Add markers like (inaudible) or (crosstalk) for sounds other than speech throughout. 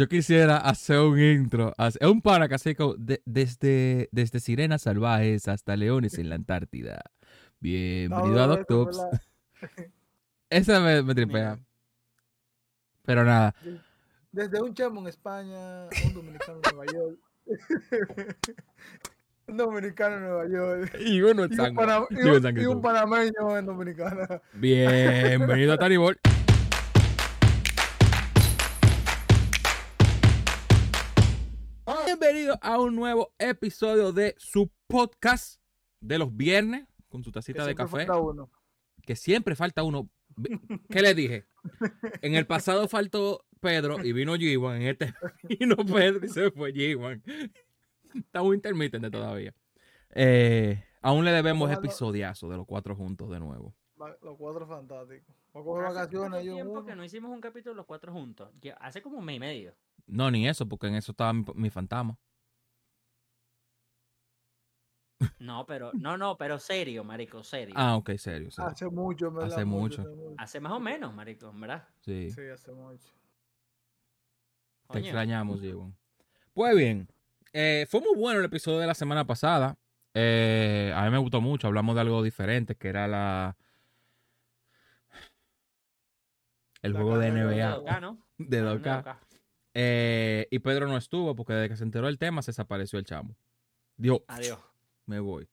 Yo quisiera hacer un intro. Es un para desde, desde sirenas salvajes hasta leones en la Antártida. Bienvenido a Doctops. (laughs) Esa me, me tripea. Pero nada. Desde un chamo en España, un dominicano en Nueva York. (laughs) un dominicano en Nueva York. Y uno en Y un, y un- y un panameño en Dominicana. Bienvenido a Tanibol. (laughs) Bienvenido a un nuevo episodio de su podcast de los viernes con su Que tacita de café. falta uno. Que siempre falta uno. ¿Qué le dije? En el pasado faltó Pedro y vino G1. En este (laughs) vino Pedro y se fue G1. Estamos intermitentes todavía. Eh, aún le debemos Ojalá- episodiazo de los cuatro juntos de nuevo. Los cuatro fantásticos. Vamos a coger Hace tiempo uno. que no hicimos un capítulo los cuatro juntos. Hace como un mes y medio. No, ni eso, porque en eso estaba mi, mi fantasma. No, pero, no, no, pero serio, marico, serio. Ah, ok, serio. serio. Hace mucho, ¿verdad? Hace mucho. hace más o menos, marico, ¿verdad? Sí, Sí, hace mucho. te extrañamos, Diego. Pues bien, eh, fue muy bueno el episodio de la semana pasada. Eh, a mí me gustó mucho. Hablamos de algo diferente, que era la. El La juego de NBA de Hablando (laughs) de 2K. Doka. Eh, y Pedro no estuvo porque desde que se enteró del tema se desapareció el chamo. Dijo, Adiós. Me voy.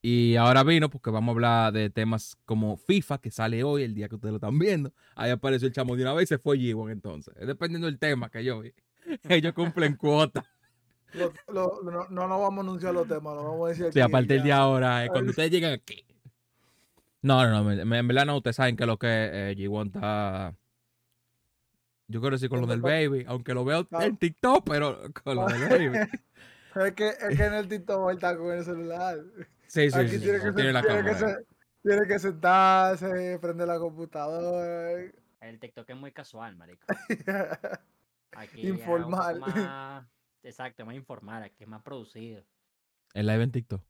Y ahora vino porque vamos a hablar de temas como FIFA, que sale hoy, el día que ustedes lo están viendo. Ahí apareció el chamo de una vez y se fue G1 entonces. Es dependiendo del tema que yo vi. (laughs) Ellos cumplen cuota. Lo- lo- no, no nos vamos a anunciar los temas, lo vamos a decir aquí. Sí, a partir de ahora, eh, cuando ustedes lleguen aquí. No, no, no, en verdad no, ustedes saben que lo que eh, G1 está... Yo quiero decir con lo del baby, aunque lo veo en TikTok, pero con lo del baby. (laughs) Es que, es que en el (laughs) TikTok está con el celular. Sí, sí, Aquí sí, tiene, sí, que, tiene la tiene, que se- tiene que sentarse, prender la computadora. El TikTok es muy casual, marico. (laughs) Aquí Informal. más- Exacto, más informal, aquí es más producido. El live en TikTok.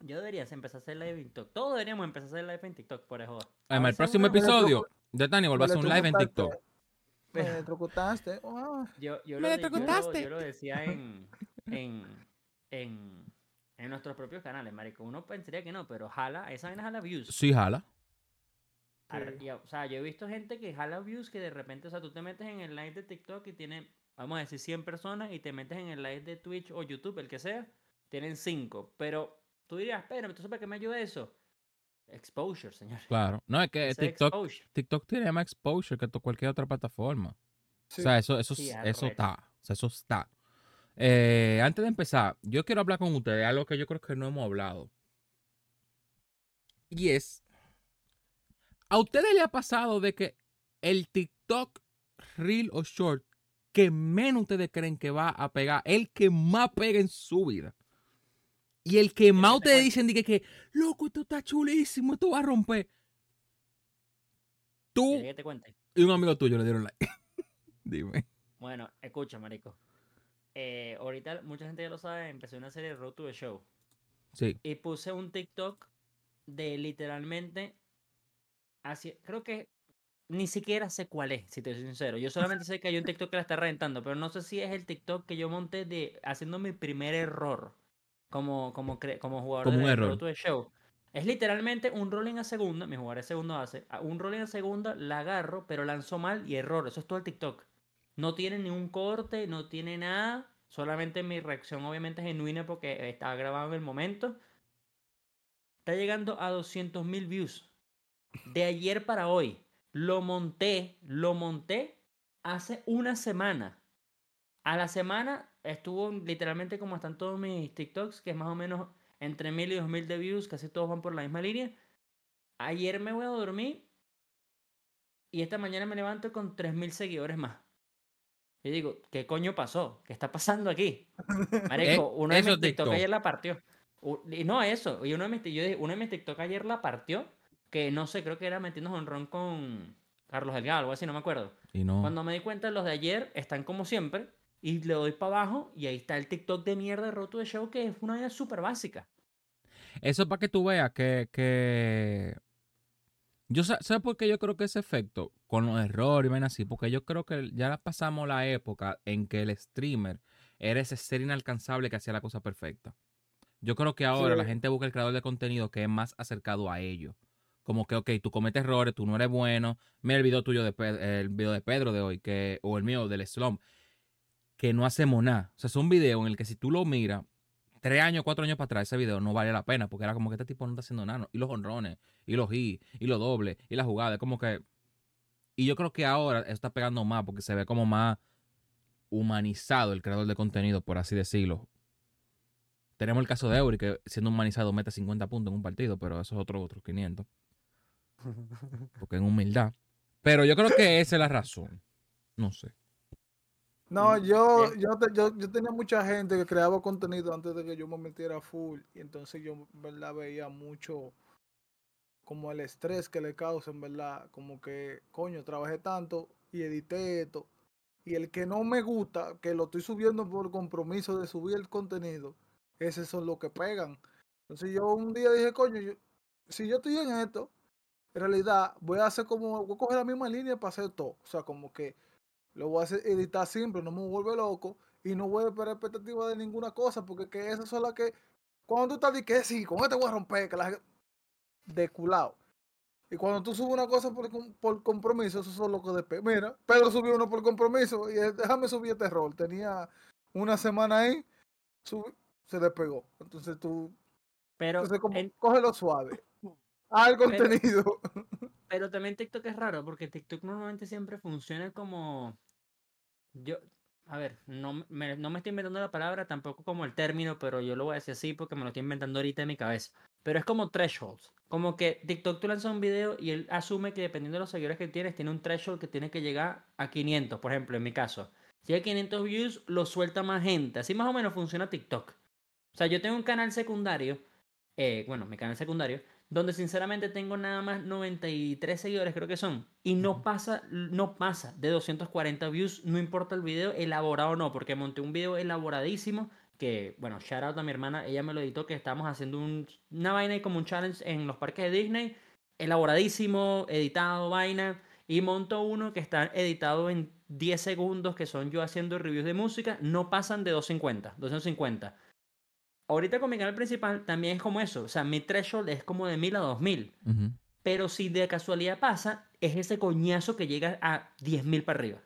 Yo debería empezar a hacer live en TikTok. Todos deberíamos empezar a hacer live en TikTok, por eso. Además, el próximo episodio de Tani va a hacer un live en TikTok. Me electrocutaste. (laughs) Ah, Yo, yo, Me yo, lo, electrocutaste. yo lo decía (laughs) en, en, en, en nuestros propios canales, marico. Uno pensaría que no, pero jala, esa vaina jala views. Sí, jala. Ar- Sí. y, o sea, yo he visto gente que jala views que de repente, o sea, tú te metes en el live de TikTok y tiene, vamos a decir, 100 personas y te metes en el live de Twitch o YouTube, el que sea, tienen 5. Pero tú dirías, pero entonces ¿para qué me ayuda eso? Exposure, señor. Claro. No, es que Ese TikTok, exposure. TikTok tiene más exposure que cualquier otra plataforma. sí. O sea, eso, eso, Sí, eso está. O sea, eso está. Eh, antes de empezar, yo quiero hablar con ustedes de algo que yo creo que no hemos hablado. Y es, ¿a ustedes le ha pasado de que el TikTok Reel o Short que menos ustedes creen que va a pegar, el que más pega en su vida? Y el que más que te dicen que, que, loco, esto está chulísimo, esto va a romper. Tú ¿Quieres que te cuente? y un amigo tuyo le dieron like. (laughs) Dime. Bueno, escucha, marico. Eh, ahorita mucha gente ya lo sabe, empecé una serie de Road to the Show. Sí. Y puse un TikTok de literalmente. Así, creo que ni siquiera sé cuál es, si te soy sincero. Yo solamente sé que hay un TikTok que la está reventando, pero no sé si es el TikTok que yo monté de haciendo mi primer error como, como, como jugador Como de un error. The Show. Es literalmente un rolling a segunda, mi jugador de segundo hace, un rolling a segunda, la agarro, pero lanzo mal y error. Eso es todo el TikTok. No tiene ni un corte, no tiene nada. Solamente mi reacción obviamente es genuina porque estaba grabado en el momento. Está llegando a 200 mil views. De ayer para hoy. Lo monté, lo monté hace una semana. A la semana estuvo literalmente como están todos mis TikToks, que es más o menos entre mil y dos mil de views, casi todos van por la misma línea. Ayer me voy a dormir y esta mañana me levanto con 3.000 seguidores más. Y digo, ¿qué coño pasó? ¿Qué está pasando aquí? (laughs) Marico, uno de mis TikTok ayer la partió. Y no eso, y uno de mis, yo dije, uno de mis TikTok ayer la partió, que no sé, creo que era metiendo honrón con Carlos Delgado, algo así, no me acuerdo. Y no. Cuando me di cuenta, los de ayer están como siempre, y le doy para abajo, y ahí está el TikTok de mierda de Roto de Show, que es una idea súper básica. Eso es para que tú veas que, que... Yo sa- ¿Sabes por qué yo creo que ese efecto? con los errores y ven así, porque yo creo que ya pasamos la época en que el streamer era ese ser inalcanzable que hacía la cosa perfecta. Yo creo que ahora la gente busca el creador de contenido que es más acercado a ello. Como que, ok, tú cometes errores, tú no eres bueno. Mira el video tuyo, de el video de Pedro de hoy, que, o el mío del Slum, que no hacemos nada. O sea, es un video en el que si tú lo miras, tres años, cuatro años para atrás, ese video no vale la pena, porque era como que este tipo no está haciendo nada. Y los honrones, y los y, y los dobles, y la jugada, es como que... Y yo creo que ahora está pegando más, porque se ve como más humanizado el creador de contenido, por así decirlo. Tenemos el caso de Eury, que siendo humanizado mete 50 puntos en un partido, pero eso es otro, otro 500. (laughs) Porque en humildad. Pero yo creo que esa es la razón. No sé. No, mm, yo, yo, yo, tenía mucha gente que creaba contenido antes de que yo me metiera full. Y entonces yo, verdad, veía mucho como el estrés que le causa, en verdad. Como que, coño, trabajé tanto y edité esto. Y el que no me gusta, que lo estoy subiendo por compromiso de subir el contenido, ese son los que pegan. Entonces yo un día dije, coño, si yo estoy en esto, en realidad voy a hacer como, voy a coger la misma línea para hacer todo. O sea, como que lo voy a hacer, editar siempre, no me vuelve loco y no voy a esperar expectativa de ninguna cosa, porque que esas son las que, cuando tú estás de que sí, con este voy a romper, que la de culado. Y cuando tú subes una cosa por, por compromiso, eso son lo que después. Mira, Pedro subió uno por compromiso y déjame subir este rol. Tenía una semana ahí, se despegó. Entonces tú. Pero. Entonces, como, cógelo suave. Al (laughs) contenido. Pero, también TikTok es raro, porque TikTok normalmente siempre funciona como. Yo. A ver, no me, no me estoy inventando la palabra, tampoco como el término, pero yo lo voy a decir así porque me lo estoy inventando ahorita en mi cabeza. Pero es como thresholds. Como que TikTok tú lanzas un video y él asume que dependiendo de los seguidores que tienes, tiene un threshold que tiene que llegar a 500, por ejemplo, en mi caso. Si hay 500 views, lo suelta más gente. Así más o menos funciona TikTok. O sea, yo tengo un canal secundario, eh, bueno, mi canal secundario, donde sinceramente tengo nada más 93 seguidores, creo que son, y no pasa, no pasa de 240 views, no importa el video elaborado o no, porque monté un video elaboradísimo, que, bueno, shout out a mi hermana, ella me lo editó, que estamos haciendo un, una vaina y como un challenge en los parques de Disney, elaboradísimo, editado, vaina, y monto uno que está editado en 10 segundos, que son yo haciendo reviews de música, no pasan de 250, 250 ahorita con mi canal principal también es como eso. O sea, mi threshold es como de 1000 a 2000. Pero si de casualidad pasa, es ese coñazo que llega a 10.000 para arriba.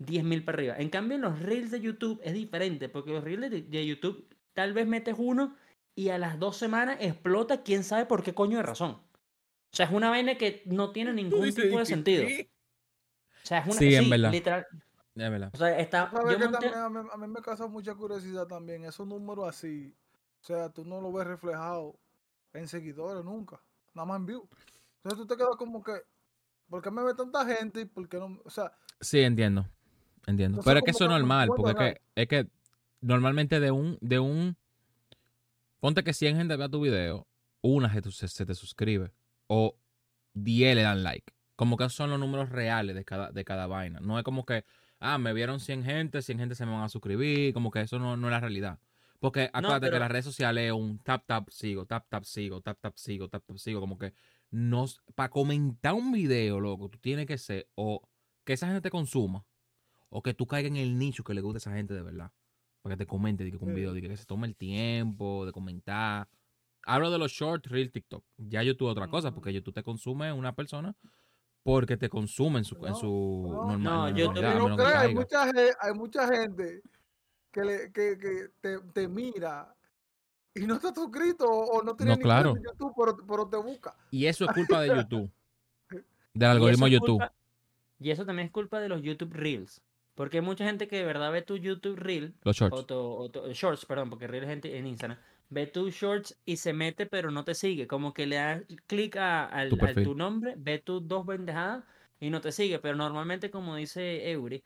10.000 para arriba. En cambio, en los reels de YouTube es diferente, porque los reels de, YouTube tal vez metes uno y a las dos semanas explota, quién sabe por qué coño de razón. O sea, es una vaina que no tiene ningún tipo de sentido. O sea, es una sí, en verdad. literal. O sea, está, a, mí, me causa mucha curiosidad también. Esos números así, o sea, tú no lo ves reflejado en seguidores nunca, nada más en view. Entonces tú te quedas como que, ¿por qué me ve tanta gente? ¿Y por qué no? O sea. Sí, entiendo. Entiendo. Pero es que eso es normal, porque es que, es que normalmente de un, de un. Ponte que 100 gente vea tu video, una se, se te suscribe. O 10 le dan like. Como que esos son los números reales de cada, de cada vaina. No es como que, ah, me vieron 100 gente, 100 gente se me van a suscribir. Como que eso no, no es la realidad. Porque acuérdate que las redes sociales es un tap, tap, sigo, tap, tap, sigo, tap, tap, sigo, tap, tap, sigo. Como que nos, para comentar un video, loco, tú tienes que ser o que esa gente te consuma o que tú caigas en el nicho que le guste a esa gente de verdad. Para que te comente de que un video, de que se tome el tiempo de comentar. Hablo de los short reel TikTok. Ya YouTube otra cosa, porque YouTube te consume una persona porque te consume en su, en su normal, no, hay, mucha, hay mucha gente que, le, que, que te, te, mira y no está suscrito o no tiene no, claro. YouTube, pero, te busca. Y eso es culpa de (laughs) YouTube. del algoritmo de YouTube. y eso también es culpa de los YouTube Reels. Porque hay mucha gente que de verdad ve tu YouTube Reel. Los shorts. O shorts, perdón, porque Reel es gente en Instagram. Ve tus shorts y se mete, pero no te sigue. Como que le das clic a, al, tu nombre, ve tus dos bendejadas y no te sigue. Pero normalmente, como dice Eury,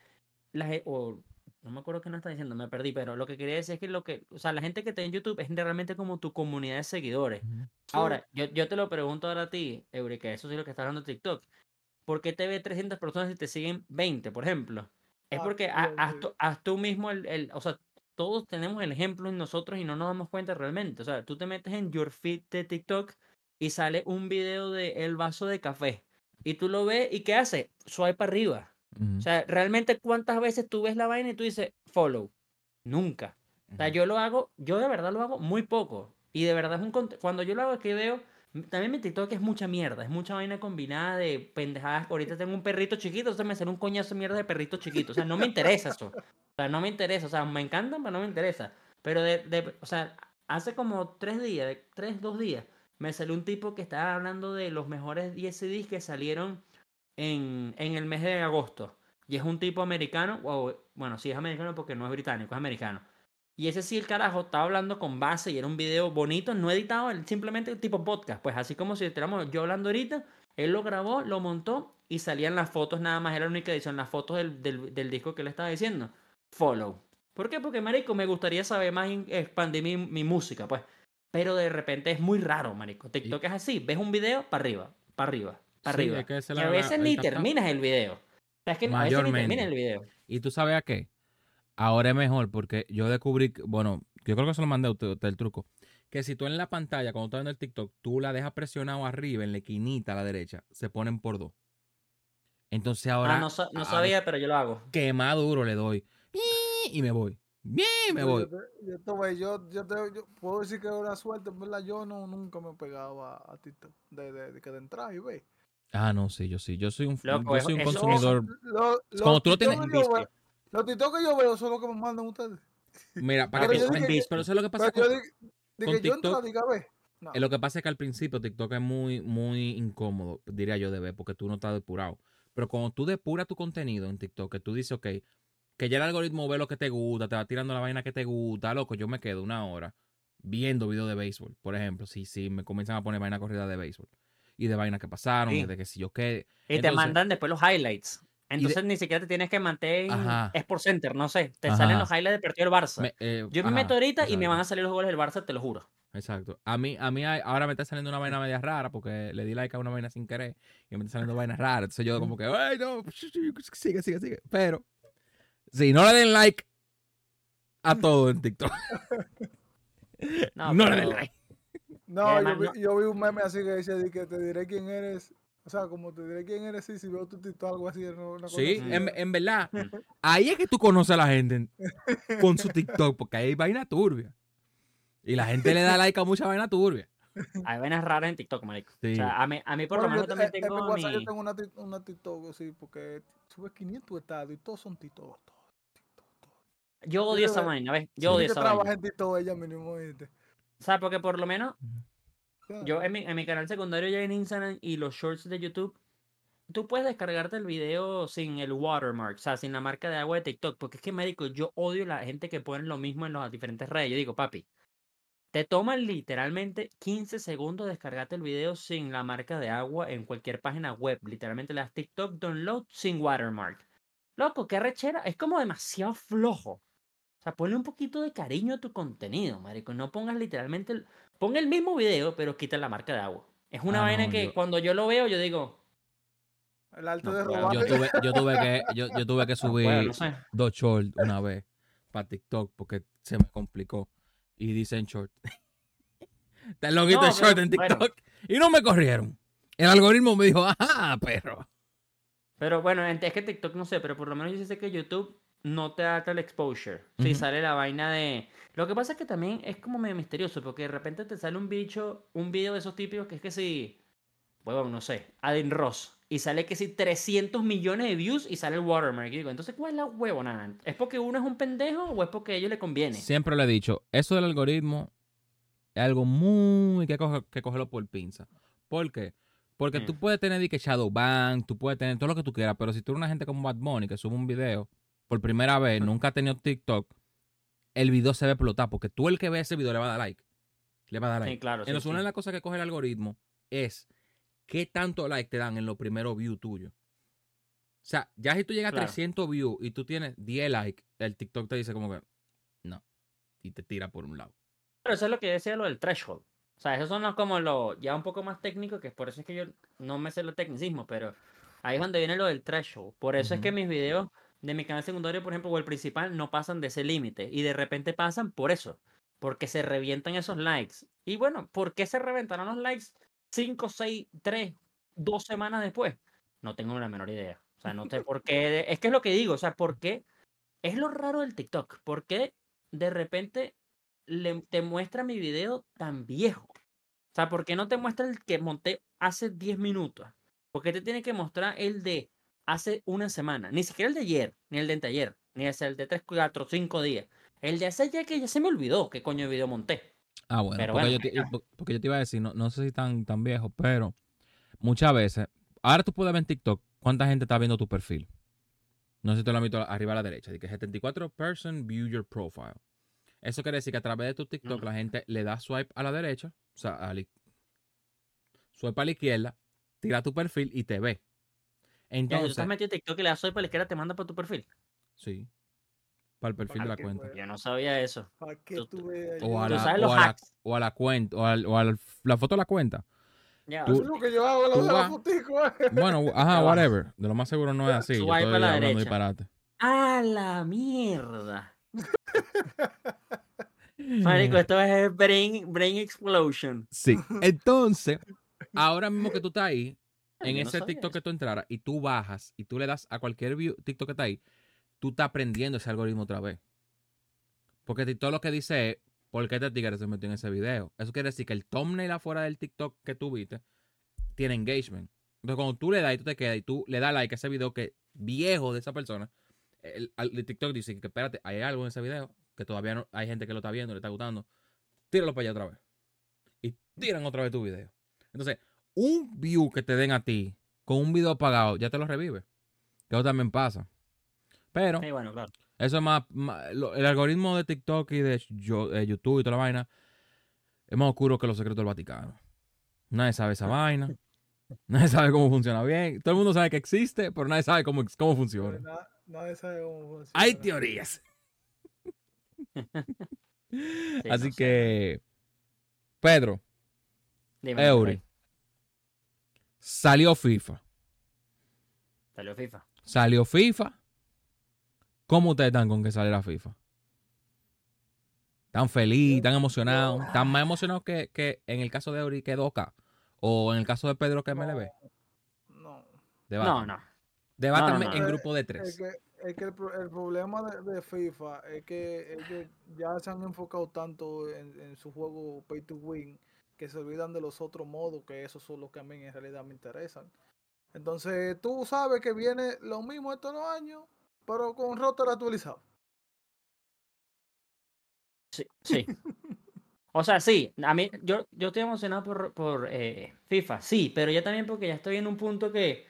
la, o no me acuerdo qué no está diciendo, me perdí, pero lo que quería decir es que lo que, o sea, la gente que está en YouTube es realmente como tu comunidad de seguidores. Ahora, yo, yo te lo pregunto ahora a ti, que eso sí es lo que está hablando TikTok. ¿Por qué te ve 300 personas y te siguen 20, por ejemplo? Es ah, porque haz, tú, mismo el, el, o sea, todos tenemos el ejemplo en nosotros y no nos damos cuenta realmente. O sea, tú te metes en your feed de TikTok y sale un video de el vaso de café y tú lo ves y ¿qué hace? Swipe O sea, realmente cuántas veces tú ves la vaina y tú dices follow. Nunca. O sea, yo lo hago, yo de verdad lo hago muy poco. Y de verdad es un cuando yo lo hago es que veo también mi TikTok es mucha mierda, es mucha vaina combinada de pendejadas. Ahorita tengo un perrito chiquito, entonces me sale un coñazo de mierda de perrito chiquito. O sea, no me interesa eso. O sea, no me interesa. O sea, me encantan, pero no me interesa. Pero de, de o sea, hace como tres días, tres, dos días, me salió un tipo que estaba hablando de los mejores 10 CDs que salieron en, en el mes de agosto. Y es un tipo americano, o bueno, sí es americano porque no es británico, es americano. Y ese sí, el carajo, estaba hablando con base y era un video bonito, no editado, simplemente tipo podcast. Pues así como si estuviéramos yo hablando ahorita, él lo grabó, lo montó y salían las fotos nada más, era la única edición, las fotos del, del, disco que le estaba diciendo. Follow. ¿Por qué? Porque, marico, me gustaría saber más, expandir mi, mi música, pues. Pero de repente es muy raro, marico. TikTok es así, ves un video, para arriba, para arriba, para arriba. y a veces ni terminas el video. O es que a veces ni terminas el video. ¿Y tú sabes a qué? Ahora es mejor porque yo descubrí, bueno, yo creo que se lo mandé a usted, el truco, que si tú en la pantalla, cuando estás viendo el TikTok, tú la dejas presionado arriba, en la esquinita a la derecha, se ponen por dos. Entonces ah, ahora... no, sabía, pero yo lo hago. Que más duro le doy. Y me voy. Bien, me voy. Yo, yo, yo, puedo decir que una suerte, verdad, yo no, nunca me pegaba a TikTok de, de, de, de entrar y ve. Ah, no, sí, yo sí. Yo soy un, yo soy un consumidor. Como tú lo tienes. Los TikTok que yo veo son los que me mandan ustedes. Mira, para que, que pero eso es lo que pasa con, yo TikTok. diga, Lo que pasa es que al principio TikTok es muy, muy incómodo, diría yo, de ver, porque tú no estás depurado. Pero cuando tú depuras tu contenido en TikTok, que tú dices, ok, que ya el algoritmo ve lo que te gusta, te va tirando la vaina que te gusta, loco, yo me quedo una hora viendo videos de béisbol, por ejemplo, si, si me comienzan a poner vaina corrida de béisbol y de vainas que pasaron, y de que si yo qué. Y te mandan después los highlights. Entonces ni siquiera te tienes que mantener es por center, no sé. Te salen los highlights de partido del Barça. Eh, yo me meto ahorita y me van a salir los goles del Barça, te lo juro. Exacto. A mí, a mí ahora me está saliendo una vaina media rara porque le di like a una vaina sin querer y me está saliendo vainas raras. Entonces yo como que, ay, no, sigue, sigue, sigue. Pero si no le den like a todo en TikTok, (laughs) no, le den like. No, yo, vi, yo vi un meme así que dice que te diré quién eres o sea, como te diré quién eres si veo tu TikTok algo así. Una sí, En, en, verdad. ahí es que tú conoces a la gente con su TikTok, porque hay vaina turbia. Y la gente le da like a mucha vaina turbia. Hay vainas raras en TikTok, marico. O sea, a mí, a mí por lo menos también tengo mi... Yo tengo una, una TikTok, sí, porque subes 500 estados y todos son TikTok. Yo odio esa vaina, ¿ves? Yo odio esa vaina. trabaja en TikTok ella mínimo, ¿viste? O sea, porque por lo menos yo en mi, en mi canal secundario ya en Instagram y los shorts de YouTube, tú puedes descargarte el video sin el watermark, o sea, sin la marca de agua de TikTok, porque es que, médico, yo odio la gente que pone lo mismo en las diferentes redes. Yo digo, papi, te toma literalmente 15 segundos descargarte el video sin la marca de agua en cualquier página web. Literalmente le das TikTok download sin watermark. Loco, qué rechera. Es como demasiado flojo. O sea, ponle un poquito de cariño a tu contenido, marico. No pongas literalmente Pon el mismo video, pero quita la marca de agua. Es una ah, vaina que cuando yo lo veo, yo digo. El alto de robar. Yo tuve, yo tuve que, yo, yo (laughs) tuve que subir dos shorts una vez para TikTok porque se me complicó. Y dicen short. (laughs) Está el loguito de short en TikTok. Y no me corrieron. El algoritmo me dijo, ajá, perro. Pero bueno, es que TikTok no sé, pero por lo menos yo sé que YouTube no te da tal exposure. Si sale la vaina de. Lo que pasa es que también es como medio misterioso, porque de repente te sale un bicho, un video de esos típicos que es que si. Bueno, no sé, Aden Ross. Y sale que si 300 millones de views y sale el watermark. Y digo, entonces, ¿cuál es la huevona? ¿Es porque uno es un pendejo o es porque a ellos le conviene? Siempre le he dicho, eso del algoritmo es algo muy que, coge, que cogerlo por pinza. ¿Por qué? Porque tú mm. puedes tener que Shadowban, tú puedes tener todo lo que tú quieras, pero si tú eres una gente como Bad Bunny que sube un video por primera vez, nunca ha tenido TikTok, el video se ve explotar, porque tú el que ve ese video le va a dar like. Le va a dar like. Sí, claro. Entonces, una de las cosas que coge el algoritmo es qué tanto like te dan en los primeros views tuyos. O sea, ya si tú llegas a 300 views y tú tienes 10 likes, el TikTok te dice como que no. Y te tira por un lado. Pero eso es lo que decía lo del threshold. O sea, esos son como lo ya un poco más técnico, que por eso es que yo no me sé lo tecnicismo, pero ahí es donde viene lo del threshold. Por eso es que mis videos de mi canal secundario, por ejemplo, o el principal, no pasan de ese límite. Y de repente pasan por eso. Porque se revientan esos likes. Y bueno, ¿por qué se reventaron los likes 5, 6, 3, 2 semanas después? No tengo la menor idea. O sea, no sé por qué. Es que es lo que digo, o sea, ¿por qué? Es lo raro del TikTok. ¿Por qué de repente le, te muestra mi video tan viejo? O sea, ¿por qué no te muestra el que monté hace 10 minutos? ¿Por qué te tiene que mostrar el de hace una semana? Ni siquiera el de ayer, ni el de anteayer, ni el de 3, 4, 5 días. El de hace ya que ya se me olvidó qué coño de video monté. Ah, bueno, porque, Yo te, porque, yo te, iba a decir, no, no sé si tan, tan viejo, pero muchas veces, ahora tú puedes ver en TikTok cuánta gente está viendo tu perfil. No sé si te lo han visto arriba a la derecha, de que 74 person view your profile. Eso quiere decir que a través de tu TikTok la gente le da swipe a la derecha, o sea, a swipe a la izquierda, tira tu perfil y te ve. Entonces, ¿Tú estás metido en TikTok y le das swipe a la izquierda te manda para tu perfil? Sí. Para el perfil de la cuenta. Yo no sabía eso. o, a la, o, a la, cuenta, o a, la foto de la cuenta. Ya, es lo que yo hago, lo de la fotico. (laughs) Eh. Bueno, ajá, whatever. De lo más seguro no es (laughs) así. Yo estoy hablando disparate. ¡A la mierda! (laughs) Marico, esto es brain, brain explosion. Sí. Entonces, ahora mismo que tú estás ahí, en ese TikTok que tú entraras y tú bajas y tú le das a cualquier TikTok que está ahí, tú estás aprendiendo ese algoritmo otra vez. Porque todo lo que dice es, ¿por qué este tigre se metió en ese video? Eso quiere decir que el thumbnail afuera del TikTok que tú viste tiene engagement. Entonces, cuando tú le das y tú te quedas y tú le das like a ese video que viejo de esa persona, el, TikTok dice que espérate, hay algo en ese video que todavía no, hay gente que lo está viendo, le está gustando. Tíralo para allá otra vez. Y tiran otra vez tu video. Entonces, un view que te den a ti con un video apagado ya te lo revive. Que eso también pasa. Pero eso es más, el algoritmo de TikTok y de, YouTube y toda la vaina es más oscuro que los secretos del Vaticano. Nadie sabe esa vaina. (laughs) Nadie sabe cómo funciona bien. Todo el mundo sabe que existe, pero nadie sabe cómo, cómo funciona. nadie sabe cómo funciona. Hay teorías. (laughs) Así que, Pedro, Eury, salió FIFA. Salió FIFA. Salió FIFA. ¿Cómo ustedes están con que sale la FIFA? ¿Tan feliz, tan emocionado? ¿Tan más emocionado que, que en el caso de Eury que Doca? ¿O en el caso de Pedro que MLB? No. No, no. Debátanme en grupo de tres. Es que, es que el, problema de, FIFA es que ellos ya se han enfocado tanto en, su juego Pay to Win que se olvidan de los otros modos, que esos son los que a mí en realidad me interesan. Entonces, tú sabes que viene lo mismo estos los años, pero con rotor actualizado. Sí, sí. o sea, sí, a mí, yo, yo estoy emocionado por, por eh, FIFA, sí, pero ya también porque ya estoy en un punto que,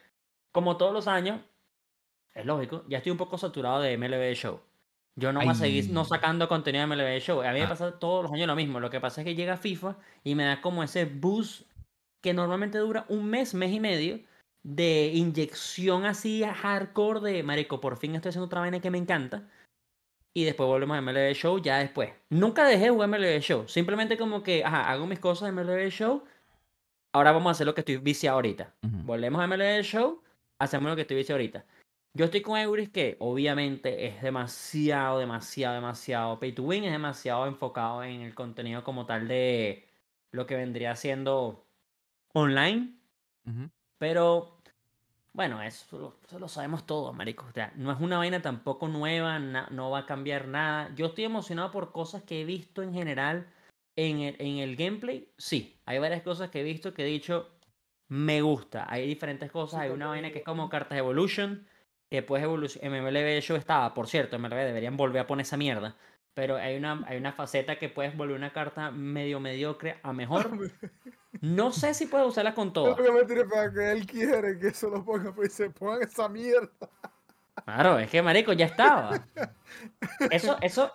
como todos los años, es lógico, ya estoy un poco saturado de MLB Show. Yo no voy a seguir no sacando contenido de MLB Show. A mí me ah. pasa todos los años lo mismo. Lo que pasa es que llega FIFA y me da como ese boost que normalmente dura un mes, mes y medio de inyección así hardcore de marico, por fin estoy haciendo otra vaina que me encanta. Y después volvemos a MLB Show ya después. Nunca dejé de jugar MLB Show. Simplemente como que, ajá, hago mis cosas en MLB Show. Ahora vamos a hacer lo que estoy viciado ahorita. Volvemos a MLB Show, hacemos lo que estoy viciado ahorita. Yo estoy con Euris que obviamente es demasiado, demasiado, demasiado pay to win, es demasiado enfocado en el contenido como tal de lo que vendría siendo online. Pero bueno, eso, lo sabemos todos, marico. O sea, no es una vaina tampoco nueva, no va a cambiar nada. Yo estoy emocionado por cosas que he visto en general en el, en el gameplay. Sí, hay varias cosas que he visto que he dicho, me gusta. Hay diferentes cosas. hay una vaina que es como Cartas Evolution, que puedes evolucionar. MLB Show estaba, por cierto, MLB deberían volver a poner esa mierda. Pero hay una, hay una faceta que puedes volver una carta medio mediocre a mejor. (laughs) No sé si puedes usarla con todo. para que él quiere que eso lo ponga, pues se pongan esa mierda. Claro, es que marico ya estaba. (laughs) Eso, eso.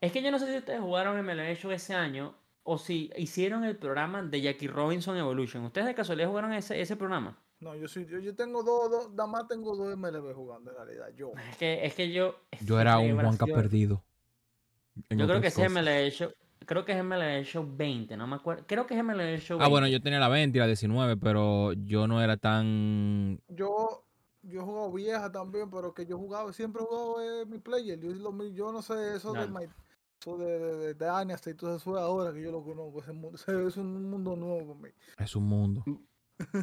Es que yo no sé si ustedes jugaron MLB Show ese año o si hicieron el programa de Jackie Robinson Evolution. ¿Ustedes de casualidad jugaron ese, ese programa? No, yo sí, yo, yo tengo dos, dos, nada más tengo dos MLB jugando en realidad, yo. Es que, es que yo... Yo era un Juanca perdido. Yo creo que ese MLB Show, creo que es MLB Show 20, no me acuerdo. Creo que es MLB Show 20. Ah, bueno, yo tenía la 20 y la 19, pero yo no era tan... Yo, yo he jugado vieja también, pero que yo jugaba, siempre he jugado eh, mi player. Yo, yo, no sé eso de, my, eso de, de, de, de y todo eso ahora que yo lo conozco. Ese mundo, es un mundo nuevo para mí. Es un mundo.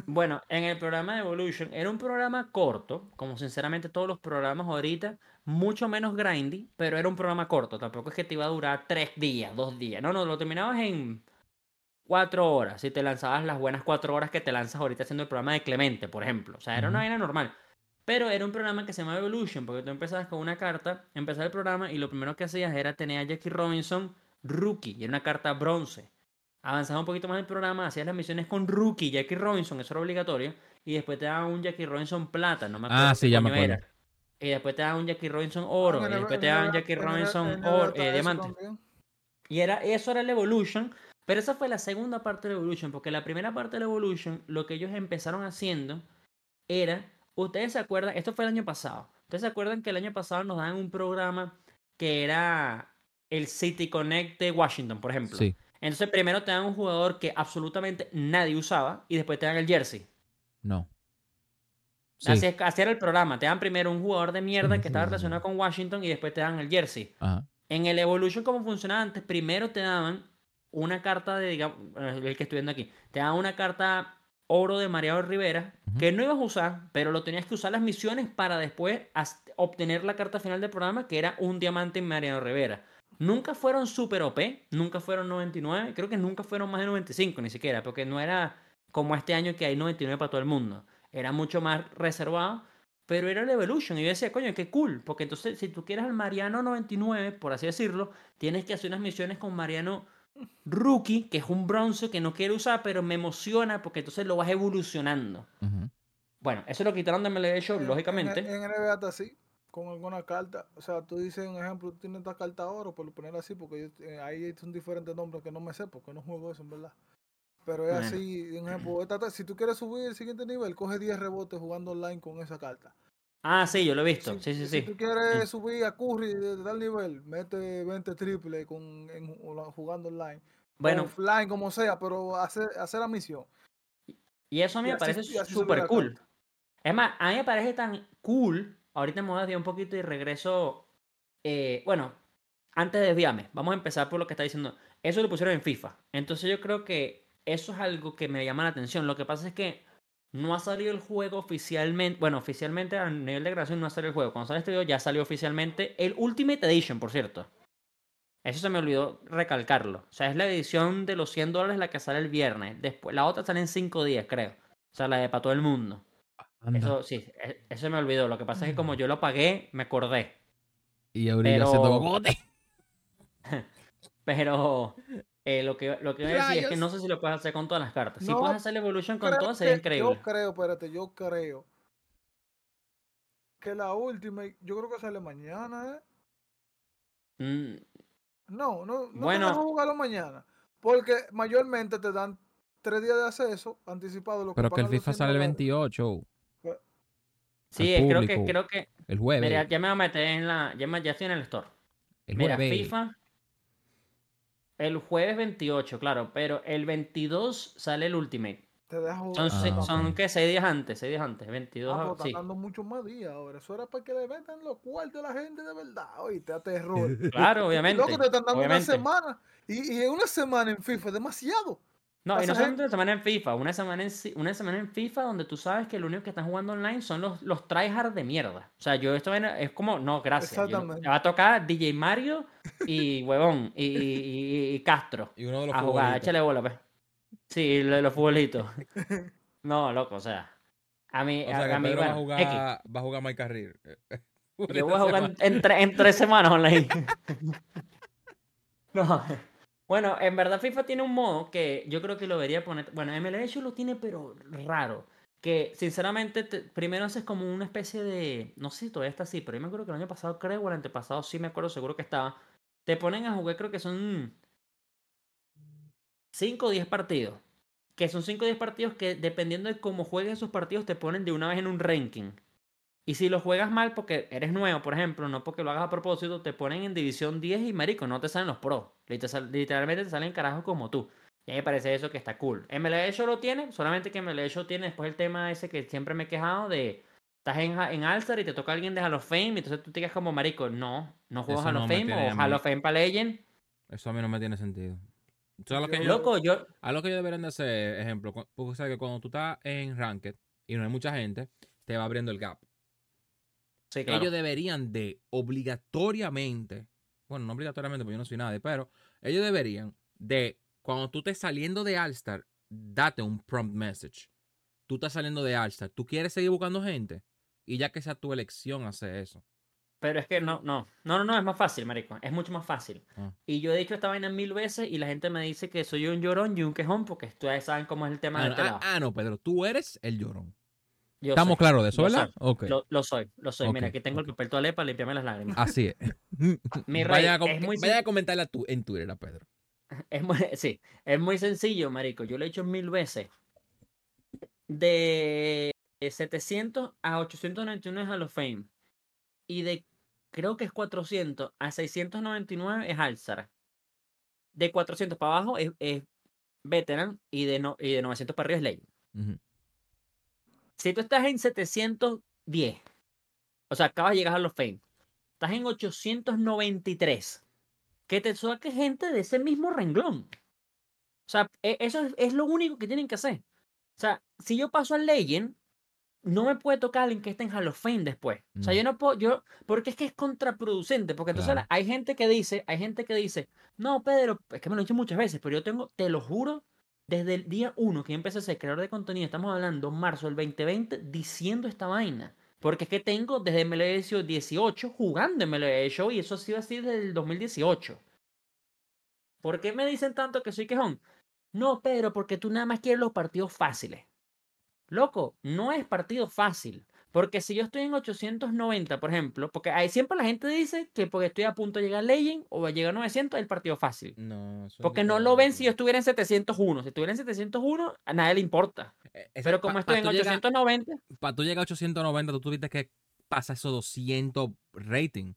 Bueno, en el programa de Evolution era un programa corto, como sinceramente todos los programas ahorita, mucho menos grindy, pero era un programa corto. Tampoco es que te iba a durar tres días, dos días. No, no, lo terminabas en cuatro horas. Si te lanzabas las buenas cuatro horas que te lanzas ahorita haciendo el programa de Clemente, por ejemplo. O sea, era una vaina normal. Pero era un programa que se llamaba Evolution, porque tú empezabas con una carta, empezaba el programa y lo primero que hacías era tener a Jackie Robinson rookie, y era una carta bronce. Avanzaba un poquito más el programa, hacías las misiones con rookie, Jackie Robinson, eso era obligatorio, y después te daban un Jackie Robinson plata, no me acuerdo Ah, sí, ya me coño era. acuerdo. Y después te daban un Jackie Robinson oro, En y el- después en te el- daban Jackie en el- Robinson en el oro, eh, diamante. Y era, eso era la Evolution, pero esa fue la segunda parte de la Evolution, porque la primera parte de la Evolution, lo que ellos empezaron haciendo era, ustedes se acuerdan, esto fue el año pasado, ustedes se acuerdan que el año pasado nos daban un programa que era el City Connect de Washington, por ejemplo. Sí, Entonces primero te dan un jugador que absolutamente nadie usaba y después te dan el jersey. no. Sí, Así, es- así era el programa, te dan primero un jugador de mierda que estaba relacionado con Washington y después te dan el jersey. ajá. En el Evolution, como funcionaba antes, primero te daban una carta de, digamos, eh, el que estoy viendo aquí, te daban una carta oro de Mariano Rivera, que no ibas a usar, pero lo tenías que usar las misiones para después obtener la carta final del programa, que era un diamante en Mariano Rivera. Nunca fueron super OP, nunca fueron 99, creo que nunca fueron más de 95 ni siquiera, porque no era como este año que hay 99 para todo el mundo. Era mucho más reservado, pero era el Evolution. Y yo decía, coño, qué cool, porque entonces si tú quieres al Mariano 99, por así decirlo, tienes que hacer unas misiones con Mariano Rookie, que es un bronce que no quiero usar, pero me emociona porque entonces lo vas evolucionando. Bueno, eso lo quitaron de MLB Show, En- lógicamente. En, en NBA está así, con alguna carta. O sea, tú dices un ejemplo, tú tienes esta carta oro, por poner así, porque yo- eh, ahí son diferentes nombres que no me sé, porque no juego eso, en verdad. Pero es así, un ejemplo, esta si tú quieres subir el siguiente nivel, coge 10 rebotes jugando online con esa carta. Ah, sí, yo lo he visto. Si, Sí, sí, si sí. tú quieres subir a Curry de tal nivel, mete 20 triples con, en- jugando online. Bueno, Offline, como sea, pero hacer, hacer la misión. y eso a mí y me así- parece súper cool. Es más, a mí me parece tan cool. Ahorita me voy a desviar un poquito y regreso. eh, bueno, antes de desviarme, vamos a empezar por lo que está diciendo. Eso lo pusieron en FIFA. Entonces yo creo que eso es algo que me llama la atención. Lo que pasa es que no ha salido el juego oficialmente. Bueno, oficialmente a nivel de grabación no ha salido el juego. Cuando sale este video ya salió oficialmente el Ultimate Edition, por cierto. Eso se me olvidó recalcarlo. O sea, es la edición de los 100 dólares la que sale el viernes. Después, la otra sale en 5 días, creo. O sea, la de para todo el mundo. Anda. Eso sí, e- eso se me olvidó. Lo que pasa es que como yo lo pagué, me acordé. Y haciendo pero- bogote. (laughs) Pero eh, lo que, lo que voy a decir es que no sé si lo puedes hacer con todas las cartas. Si No, puedes hacer la Evolution con todas, sería increíble. Yo creo, espérate, yo creo que la última, yo creo que sale mañana, ¿eh? Mm, No, no, no Bueno. jugarlo mañana. Porque mayormente te dan tres días de acceso anticipado. Lo Pero que el FIFA 100 sale el dólares. 28, sí, Al creo que, creo que. el jueves. Mira, ya me voy a meter en la. Ya, me- ya estoy en el store. el Mira, jueves. FIFA. El jueves 28, claro, pero el 22 sale el Ultimate. Te jugar. Son, Ah, se- ok. son ¿qué? 6 días antes, 6 días antes, Ah, 22, pero están sí. dando muchos más días ahora. Eso era para que le metan los cuartos a la gente de verdad. Oíste, a terror. (laughs) Claro, obviamente. Loco, te están dando obviamente. una semana. Y, y una semana en FIFA es demasiado. No, y no solamente una semana en FIFA, una semana en, una semana en FIFA donde tú sabes que lo único que están jugando online son los, los tryhard de mierda. O sea, yo esto es como, no, gracias. yo- Exactamente. me va a tocar DJ Mario y huevón y, y- y- y Castro Y uno de los a jugar, échale bola, pues. Sí, lo de los futbolitos. No, loco, o sea. A mí, O sea, a, que a mí, Pedro va, a bueno, jugar, X. va a jugar Mike Carril. (laughs) Yo voy a jugar en, en tre- en tres semanas online. (laughs) no. Bueno, en verdad FIFA tiene un modo que yo creo que lo debería poner. Bueno, MLB lo tiene, pero raro. Que sinceramente, te- primero haces como una especie de. No sé si todavía está así, pero yo me acuerdo que el año pasado, creo, o el antepasado, sí me acuerdo, seguro que estaba. Te ponen a jugar, creo que son 5 o 10 partidos. Que son 5 o 10 partidos que, dependiendo de cómo juegues esos partidos, te ponen de una vez en un ranking. Y si lo juegas mal porque eres nuevo, por ejemplo, no porque lo hagas a propósito, te ponen en división 10 y marico, no te salen los pros. Liter- Literalmente te salen carajos como tú. Y a mí me parece eso que está cool. MLB Show lo tiene, solamente que MLB Show tiene después el tema ese que siempre me he quejado de estás en, en All-Star y te toca alguien de Hall of Fame, y entonces tú te quedas como marico, no, no juego Hall no of me Fame o. Hall of Fame para Legend. Eso a mí no me tiene sentido. a lo que yo, Loco, yo. a lo que ellos deberían de hacer, ejemplo, porque sabes que cuando tú estás en Ranked y no hay mucha gente, te va abriendo el gap. Sí, claro. Ellos deberían de obligatoriamente, bueno, no obligatoriamente porque yo no soy nadie, pero ellos deberían de, cuando tú estés saliendo de All-Star, date un prompt message. Tú estás saliendo de All-Star, tú quieres seguir buscando gente y ya que sea tu elección hacer eso. Pero es que no, no, no, no, no, es más fácil, marico. Es mucho más fácil. Ah. Y yo he dicho esta vaina mil veces y la gente me dice que soy un llorón y un quejón porque ustedes saben cómo es el tema Ah, de no, este ah, lado. ah, no, Pedro, tú eres el llorón. Yo Estamos soy, claros de eso, lo ¿verdad? Lo, lo soy, lo soy. Mira, aquí tengo el papel toalé para limpiarme las lágrimas. Así es. (laughs) Mi rey, vaya a, com- es muy vaya a comentarla tú en Twitter a Pedro. (laughs) Es muy, sí, es muy sencillo, marico. Yo lo he hecho mil veces. De 700 a 899 es Hall of Fame. Y de, creo que es 400 a 699 es Alzar. De 400 para abajo es, es Veteran y de, no, y de 900 para arriba es Legend. Ujú. Si tú estás en 710, o sea, acabas de llegar a Hall of Fame, estás en 893, que te saque gente de ese mismo renglón. O sea, e- eso es, es lo único que tienen que hacer. O sea, si yo paso al Legend, no me puede tocar alguien que esté en Hall of Fame después. O sea, No. yo no puedo, yo, porque es que es contraproducente, porque entonces Claro. la- hay gente que dice, hay gente que dice, no, Pedro, es que me lo he dicho muchas veces, pero yo tengo, te lo juro, desde el día uno que yo empecé a ser creador de contenido, estamos hablando marzo del 2020, diciendo esta vaina. Porque es que tengo desde MLB 18 jugando MLB Show y eso ha sido así desde el 2018. ¿Por qué me dicen tanto que soy quejón? No, Pedro, porque tú nada más quieres los partidos fáciles. Loco, no es partido fácil. Porque si yo estoy en 890, por ejemplo, porque hay, siempre la gente dice que porque estoy a punto de llegar a Legend o a llegar a 900 es el partido fácil. No, Porque no lo ven si yo estuviera en 701. Si estuviera en 701, a nadie le importa. Eh, Pero pa- como pa estoy en tú llegar- 890, Para tú llegar a 890, tú tuviste que pasar esos 200 rating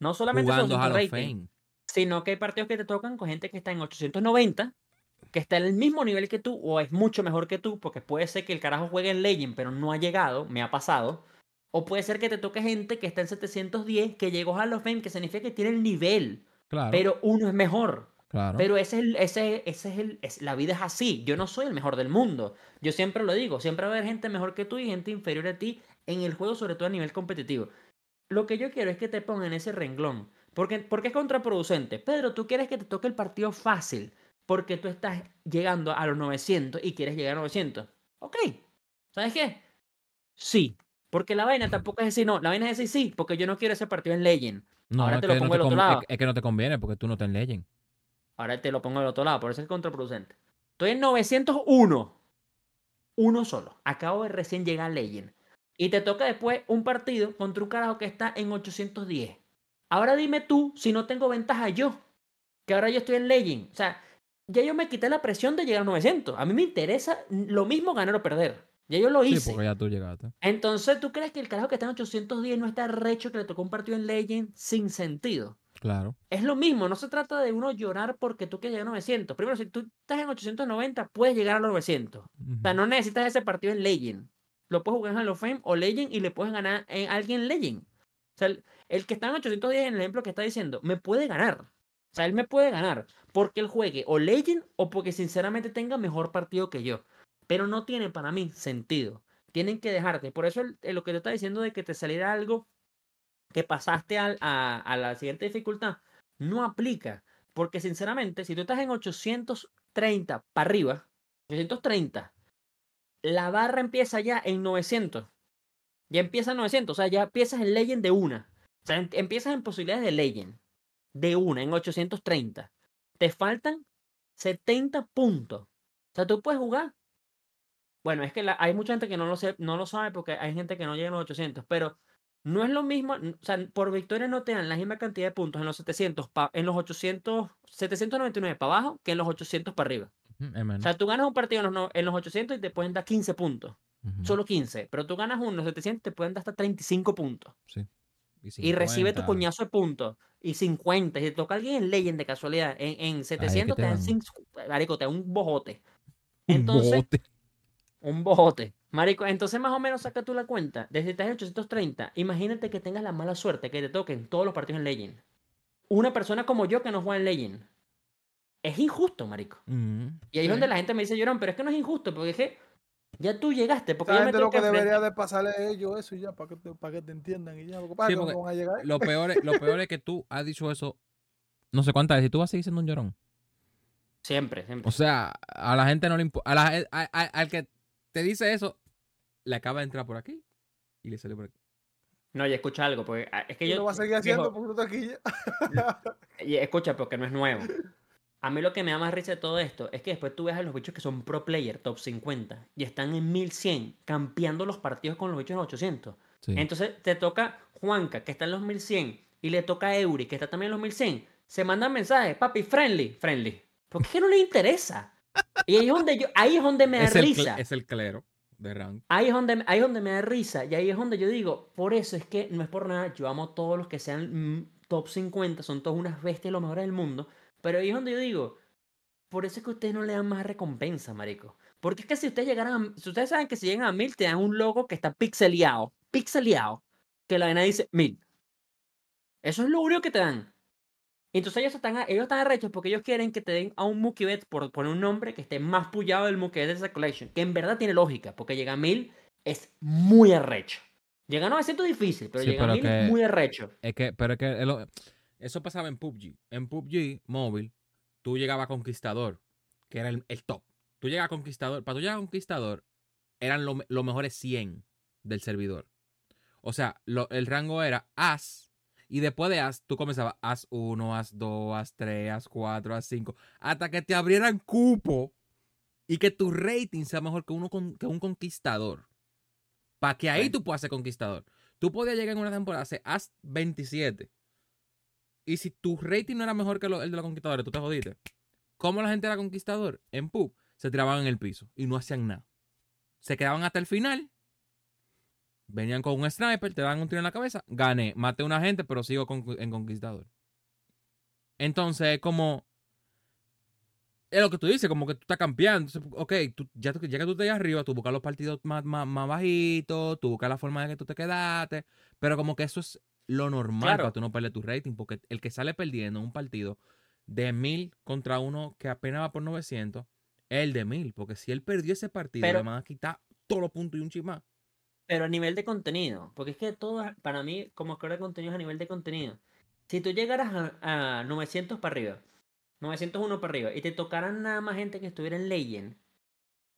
no solamente jugando Hall of rating, Fame. sino que hay partidos que te tocan con gente que está en 890, que está en el mismo nivel que tú, o es mucho mejor que tú, porque puede ser que el carajo juegue en Legend, pero no ha llegado, me ha pasado. O puede ser que te toque gente que está en 710, que llegó a of Fame, que significa que tiene el nivel, Claro, pero uno es mejor. claro. Pero ese es, el- ese, ese es el, es- la vida es así. Yo no soy el mejor del mundo. Yo siempre lo digo. Siempre va a haber gente mejor que tú y gente inferior a ti en el juego, sobre todo a nivel competitivo. Lo que yo quiero es que te pongan en ese renglón. Porque, porque es contraproducente. Pedro, tú quieres que te toque el partido fácil. Porque tú estás llegando a los 900 y quieres llegar a 900. Ok. ¿Sabes qué? Sí. Porque la vaina tampoco es decir no. La vaina es decir sí. Porque yo no quiero ese partido en Legend. no, ahora te lo no pongo del otro conv- lado. es- que no te conviene porque tú no te Legend. Ahora te lo pongo del otro lado, por eso es contraproducente. Estoy en 901. Uno solo. Acabo de recién llegar a Legend. Y te toca después un partido contra un carajo que está en 810. Ahora dime tú si no tengo ventaja yo. Que ahora yo estoy en Legend. O sea, ya yo me quité la presión de llegar a 900. A mí me interesa lo mismo ganar o perder. Ya yo lo Sí, hice. porque ya tú llegaste. Entonces, ¿tú crees que el carajo que está en 810 no está recho que le tocó un partido en Legend sin sentido? Claro. Es lo mismo, no se trata de uno llorar porque tú quieres llegar a 900. Primero, si tú estás en 890, puedes llegar a los 900. O sea, no necesitas ese partido en Legend. Lo puedes jugar en Hall of Fame o Legend y le puedes ganar en alguien Legend. O sea, el, el que está en 810 en el ejemplo que está diciendo, me puede ganar. O sea, él me puede ganar porque él juegue o Legend o porque sinceramente tenga mejor partido que yo. Pero no tiene para mí sentido. Tienen que dejarte. Por eso lo que te está diciendo de que te saliera algo que pasaste al- a, a la siguiente dificultad no aplica. Porque sinceramente, si tú estás en 830 para arriba, 830, la barra empieza ya en 900. Ya empieza en 900, o sea, ya empiezas en Legend de una. O sea, em- empiezas en posibilidades de Legend. De una, en 830. Te faltan 70 puntos. O sea, tú puedes jugar. Bueno, es que la- hay mucha gente que no lo, sé, no lo sabe porque hay gente que no llega a los 800, pero no es lo mismo, o sea, por victoria no te dan la misma cantidad de puntos en los 700, pa- en los 800, 799 para abajo que en los 800 para arriba. Es O sea, tú ganas un partido en los, en los 800 y te pueden dar 15 puntos, solo 15, pero tú ganas uno en los 700 y te pueden dar hasta 35 puntos. sí. Y recibe tu 50. coñazo de puntos. Y 50. Y te toca alguien en Legend de casualidad. En, en 700 te te dan dan. 5. Marico, te dan un bojote. (laughs) Un bote. un bojote. Marico, entonces más o menos saca tú la cuenta. Desde estás en 830, imagínate que tengas la mala suerte que te toquen todos los partidos en Legend. Una persona como yo que no juega en Legend. es injusto, marico. Y ahí es donde la gente me dice, llorón, pero es que no es injusto, porque es que ya tú llegaste. Porque la gente lo que, debería de pasarle a ellos eso y ya, para que te, para que te entiendan y ya. Lo peor, es, lo peor es que tú has dicho eso no sé cuántas veces. ¿Tú vas a seguir siendo un llorón? Siempre, siempre. O sea, a la gente no le importa. Al que te dice eso, le acaba de entrar por aquí y le sale por aquí. No, y escucha algo, porque ah, es que yo. Lo va a seguir haciendo porque tú aquí (laughs) Y escucha, porque no es nuevo. A mí lo que me da más risa de todo esto es que después tú ves a los bichos que son pro player, top 50, y están en 1100, campeando los partidos con los bichos en 800. Entonces te toca Juanca, que está en los 1100, y le toca a Eury, que está también en los 1100. Se mandan mensajes, papi, friendly, friendly. Porque es que no le interesa. Y ahí es donde, yo, ahí es donde me da risa. es el clero de rank. Ahí es, donde, ahí es donde me da risa. Y ahí es donde yo digo, por eso es que no es por nada, yo amo a todos los que sean mm, top 50, son todos unas bestias, los mejores del mundo. Pero ahí es donde yo digo, por eso es que ustedes no le dan más recompensa, marico. Porque es que si ustedes llegaran a, si ustedes saben que si llegan a mil te dan un logo que está pixeleado, pixeleado, que la vena dice mil. Eso es lo único que te dan. Entonces ellos están, ellos están arrechos porque ellos quieren que te den a un Mukibet por poner un nombre que esté más pullado del Mukibet de esa collection. Que en verdad tiene lógica, porque llega a mil es muy arrecho. Llega a 900 difícil, pero llega a mil es muy arrecho. Es que, pero es que eso pasaba en PUBG. En PUBG móvil, tú llegabas a Conquistador, que era el, top. Tú llegabas a Conquistador, para tú llegar a Conquistador, eran los mejores 100 del servidor. O sea, el rango era As, y después de As, tú comenzabas As 1, As 2, As 3, As 4, As 5, hasta que te abrieran cupo y que tu rating sea mejor que, uno que un conquistador. Para que ahí tú puedas ser conquistador. Tú podías llegar en una temporada a ser As 27 y si tu rating no era mejor que el de los conquistadores, tú te jodiste. ¿Cómo la gente era conquistador? En pub se tiraban en el piso y no hacían nada. Se quedaban hasta el final. Venían con un sniper, te dan un tiro en la cabeza. Gané, maté a una gente, pero sigo en conquistador. Entonces, como. Es lo que tú dices, como que tú estás campeando. ok, ya, que tú te arriba, tú buscas los partidos más, más, más bajitos, tú buscas la forma de que tú te quedaste. Pero como que eso es lo normal para tú no perder tu rating, porque el que sale perdiendo un partido de mil contra uno que apenas va por 900 es el de mil, porque si él perdió ese partido, le van a quitar todos los puntos y un chismá. Pero a nivel de contenido, porque es que todo, para mí, como creador de contenido es a nivel de contenido. Si tú llegaras a, 900 para arriba, 901 para arriba, y te tocaran nada más gente que estuviera en Legend,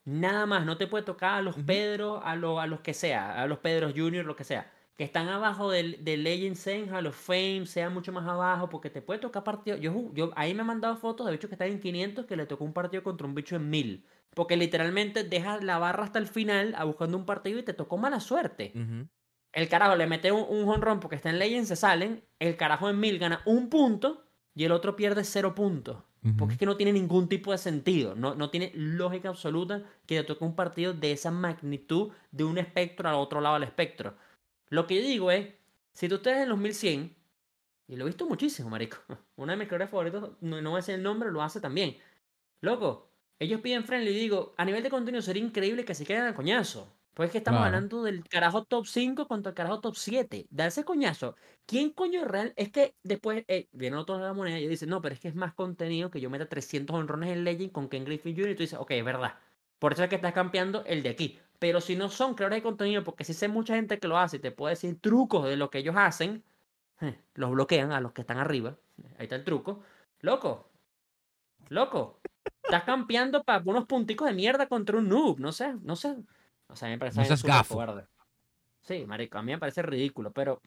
nada más, no te puede tocar a los Pedro, a, a los que sea, a los Pedros Junior, lo que sea que están abajo del, del Legend Zen, los Fame, sea mucho más abajo, porque te puede tocar partido. Yo, yo ahí me han mandado fotos de bichos que están en 500 que le tocó un partido contra un bicho en 1000. Porque literalmente dejas la barra hasta el final a buscando un partido y te tocó mala suerte. El carajo le mete un, un honrón porque está en Legend, se salen. El carajo en 1000 gana un punto y el otro pierde cero puntos. Porque es que no tiene ningún tipo de sentido. No, no tiene lógica absoluta que te toque un partido de esa magnitud de un espectro al otro lado del espectro. Lo que yo digo es, si tú estás en los 1100, y lo he visto muchísimo, marico. (laughs) Una de mis creadores favoritos, no, no voy a decir el nombre, lo hace también. Loco, ellos piden friendly y digo, a nivel de contenido sería increíble que se queden al coñazo. Pues es que estamos hablando del carajo top 5 contra el carajo top 7. Darse coñazo. ¿Quién coño real? Es que después eh, viene otro de la moneda y dice, no, pero es que es más contenido que yo meta 300 honrones en Legend con Ken Griffin Jr. Y tú dices, ok, es verdad. Por eso es que estás campeando el de aquí. Pero si no son creadores de contenido, porque si sé mucha gente que lo hace y te puede decir trucos de lo que ellos hacen, eh, los bloquean a los que están arriba. Ahí está el truco. Loco, loco, estás campeando para unos punticos de mierda contra un noob. No sé, no sé. O sea, a mí me parece no Sí, marico, a mí me parece ridículo, pero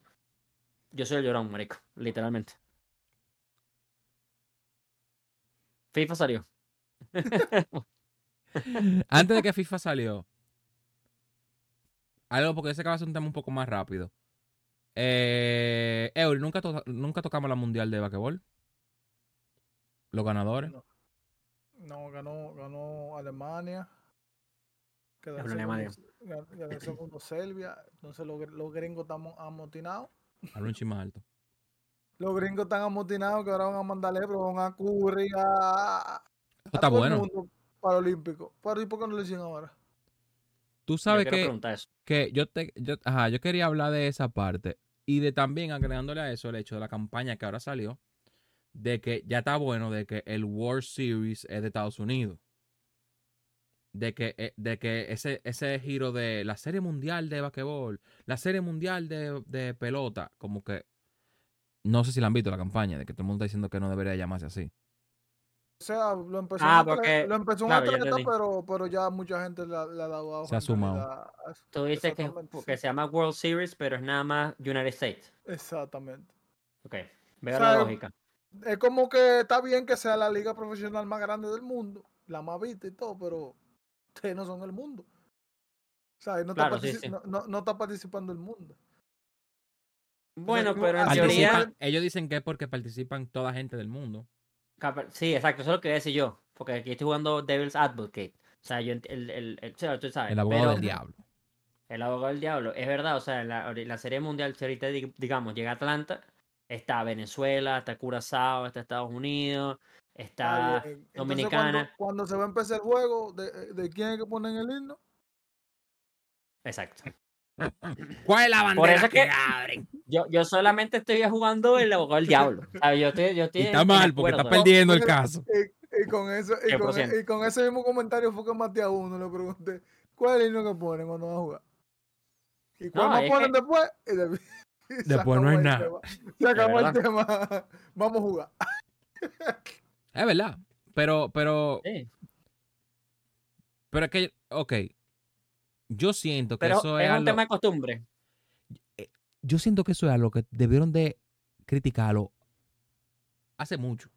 yo soy el llorón, marico, literalmente. FIFA salió. (laughs) Antes de que FIFA salió, algo porque ese acaba de ser un tema un poco más rápido. Eh, Eury, ¿nunca, nunca tocamos la mundial de basquetbol. Los ganadores. No, ganó, ganó Alemania. Quedó Alemania. Segundo, segundo Serbia. Entonces los, los gringos están amotinados. A un más alto. (laughs) Los gringos están amotinados que ahora van a mandarle, pero van a cubrir a, está bueno. el mundo paralímpico. ¿Pero y por qué no lo hicieron ahora? Tú sabes que, que yo, te, yo, ajá, yo quería hablar de esa parte y de también agregándole a eso el hecho de la campaña que ahora salió de que ya está bueno de que el World Series es de Estados Unidos. De que, eh, de que ese, ese giro de la serie mundial de basquetbol, la serie mundial de, de pelota, como que no sé si la han visto la campaña, de que todo el mundo está diciendo que no debería llamarse así. O sea, lo empezó Ah, atleta, porque- lo empezó un claro, atleta, pero, pero ya mucha gente le, ha- le ha dado Se ha sumado. a. Tú dices que, que se llama World Series, pero es nada más United States. Exactamente. Ok, veo O la sea, lógica. Es como que está bien que sea la liga profesional más grande del mundo, la más vista y todo, pero ustedes no son el mundo. O sea, no, Claro, está, sí, partici- sí. No, no- no está participando el mundo. Bueno, no, pero en teoría... ellos dicen que es porque participan toda gente del mundo. Sí, exacto, eso es lo que voy a decir yo. Porque aquí estoy jugando Devil's Advocate. O sea, yo el, el, el- o sea, tú sabes. El abogado pero- del diablo. El abogado del diablo. Es verdad, o sea, en la, en la serie mundial, si ahorita dig- digamos, llega Atlanta, está Venezuela, está Curazao, está Estados Unidos, está bien. Entonces, Dominicana. Cuando, cuando se va a empezar el juego, ¿de, de quién es que ponen el himno? Exacto. ¿Cuál es la bandera eso es que- abren? Yo, yo solamente estoy jugando el abogado del diablo. ¿sabes? Yo estoy, yo estoy Y está mal porque está perdiendo el caso. Y, y con eso, y, con, 100%. y con ese mismo comentario fue que maté a uno, le pregunté, ¿cuál es el himno que ponen cuando van a jugar? ¿Y cuál No, ponen que- después? Y de- (laughs) y se Después no hay nada. tema. Se acabó el tema. (laughs) Vamos a jugar. Es verdad. Pero, pero, Sí, pero es que, ok. Yo siento que Pero eso es es un algo, tema de costumbre. yo siento que eso es algo que debieron de criticarlo hace mucho.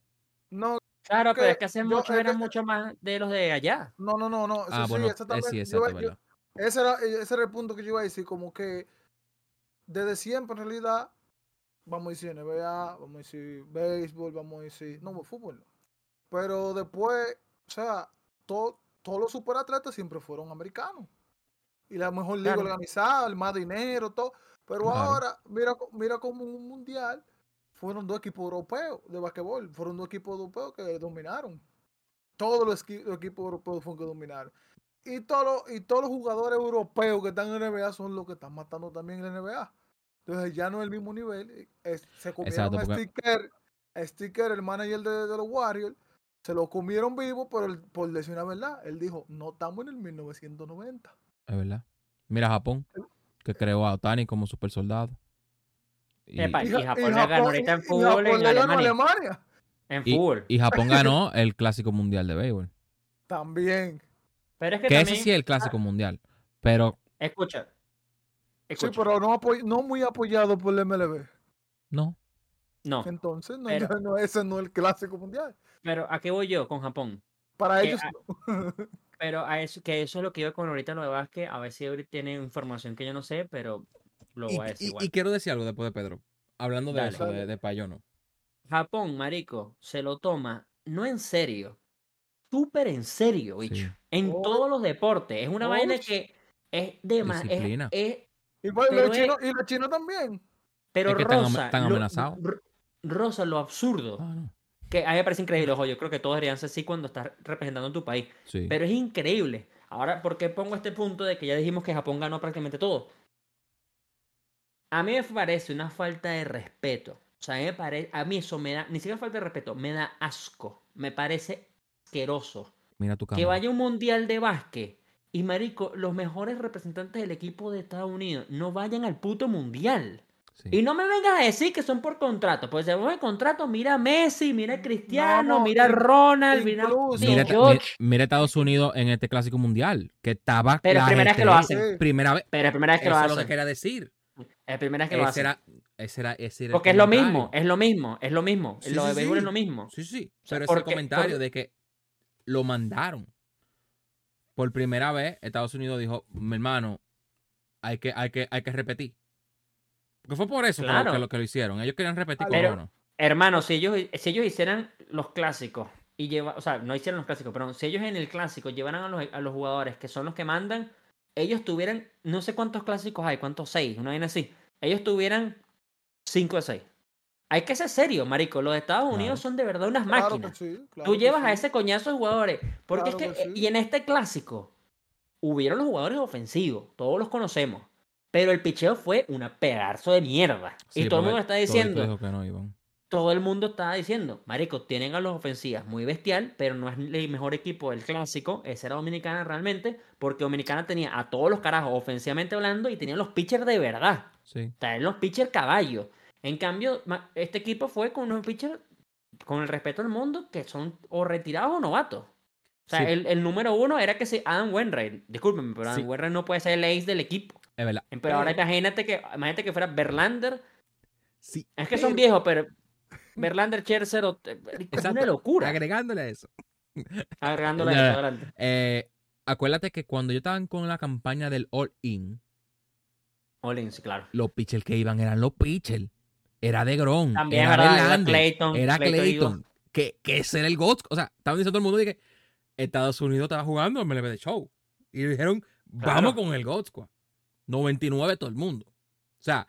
No, Claro, pero es que hace yo- mucho es eran que- mucho más de los de allá. no, no, no, no. Ah, sí, bueno, sí, eh, exactamente. Yo- yo- verdad. ese, era, ese era el punto que yo iba a decir, como que desde siempre en realidad, vamos a decir NBA, vamos a decir béisbol, vamos a decir, no, fútbol no. Pero después, o sea, to- todos los superatletas siempre fueron americanos. Y la mejor liga Claro. organizada, el más dinero, todo. Pero Claro. ahora, mira, mira como un mundial, fueron dos equipos europeos de basquetbol, fueron dos equipos europeos que dominaron. Todos los, equi- los equipos europeos fueron que dominaron. Y todos, los, y todos los jugadores europeos que están en la NBA son los que están matando también en la NBA. Entonces ya no es el mismo nivel. es- se comieron Exacto, a porque- Sticker, Sticker, el manager de, de los Warriors, se lo comieron vivo, pero por decir una verdad, él dijo, no estamos en el 1990. Es verdad. Mira Japón, que creó a Otani como super soldado. Y, Epa, Y, y Japón le ganó ahorita en y fútbol Japón en Alemania. Alemania. En y- fútbol. y Japón (laughs) ganó el clásico mundial de béisbol. También. Pero es que Que también, ese sí es el clásico mundial. Pero escucha. Sí, Escucha. pero no, apoy- no muy apoyado por el MLB. no. No, Entonces, no, Pero- ya no, ese no es el clásico mundial. pero ¿a qué voy yo con Japón? Para Que ellos, a- no. (laughs) Pero a eso, que eso es lo que iba con ahorita lo de básquet. A ver si ahorita tiene información que yo no sé, pero lo Y, voy a decir y- igual. y quiero decir algo después de Pedro. Hablando de Dale. eso, de, de Payono. Japón, marico, se lo toma no en serio, súper en serio, bicho. Sí. En Oh. todos los deportes. Es una vaina que es de más. Disciplina. Igual Pero los es- chinos, y los chinos también. pero Es que Rosa, están lo- amenazados. Rosa, lo absurdo. Ah, no. Que a mí me parece increíble. Ojo, yo creo que todos deberían ser así cuando estás representando a tu país. Sí. Pero es increíble. Ahora, ¿por qué pongo este punto de que ya dijimos que Japón ganó prácticamente todo? A mí me parece una falta de respeto. O sea, a mí, me pare- a mí eso me da, ni siquiera falta de respeto, me da asco. Me parece asqueroso. Mira tu Que cámara. vaya un mundial de básquet y, marico, los mejores representantes del equipo de Estados Unidos no vayan al puto mundial. Sí. Y no me vengas a decir que son por contrato. Pues si vamos de contrato, mira a Messi, mira a Cristiano, No, mira a in- Ronald, mira a incluso- Mira, mira Estados Unidos en este clásico mundial, que estaba Pero es la primera vez que lo hacen. Primera vez. Pero primera vez que Eso lo es lo hacen. que quería decir. Es primera vez que lo hacen. era, ese era, ese era Porque es lo mismo, es lo mismo, es lo mismo. Sí, lo sí, de béisbol es lo mismo. Sí, sí. sea, Pero ese comentario porque- de que lo mandaron. Por primera vez, Estados Unidos dijo, mi hermano, hay que, hay que, hay que repetir. Porque fue por eso Claro. que, lo, que lo hicieron. Ellos querían repetir con Pero- uno. Hermano, si ellos, si ellos hicieran los clásicos y lleva, o sea, no hicieran los clásicos, pero si ellos en el clásico llevaran a los, a los jugadores que son los que mandan, ellos tuvieran, no sé cuántos clásicos hay, cuántos seis, una vaina así. Ellos tuvieran cinco de seis. Hay que ser serio, marico. Los Estados Unidos Claro. son de verdad unas Claro máquinas. que sí. claro Tú llevas a ese coñazo de jugadores. Porque Claro es que, que eh, sí. y en este clásico, hubieron los jugadores ofensivos, todos los conocemos. Pero el picheo fue una pedazo de mierda. Sí, y todo el mundo está diciendo, no, todo el mundo estaba diciendo, marico, tienen a los ofensivas muy bestial, pero no es el mejor equipo del clásico, ese era Dominicana realmente, porque Dominicana tenía a todos los carajos ofensivamente hablando y tenía los pitchers de verdad. Sí. O sea, los pitchers caballos. En cambio, este equipo fue con unos pitchers, con el respeto del mundo, que son o retirados o novatos. O sea, Sí. el, el número uno era que se Adam Wainwright. Discúlpenme, pero Adam Sí. Wainwright no puede ser el ace del equipo. Es verdad. Pero ahora imagínate que, imagínate que fuera Verlander. Sí. Es que son viejos, pero Verlander, Scherzer, o- es una locura. Agregándole a eso. (laughs) Agregándole Ya. eso, adelante. Eh, acuérdate que cuando yo estaba con la campaña del All In, Olin, sí, claro. los pitchers que iban eran los pitchers. Era de Gron. También, era ¿verdad? Era Verlander, Clayton, Era Clayton Clayton. Que, que ese era el GOAT. O sea, estaban diciendo todo el mundo de que Estados Unidos estaba jugando MLB de Show. Y dijeron, vamos Claro. con el GOAT Squad. 99 todo el mundo. O sea,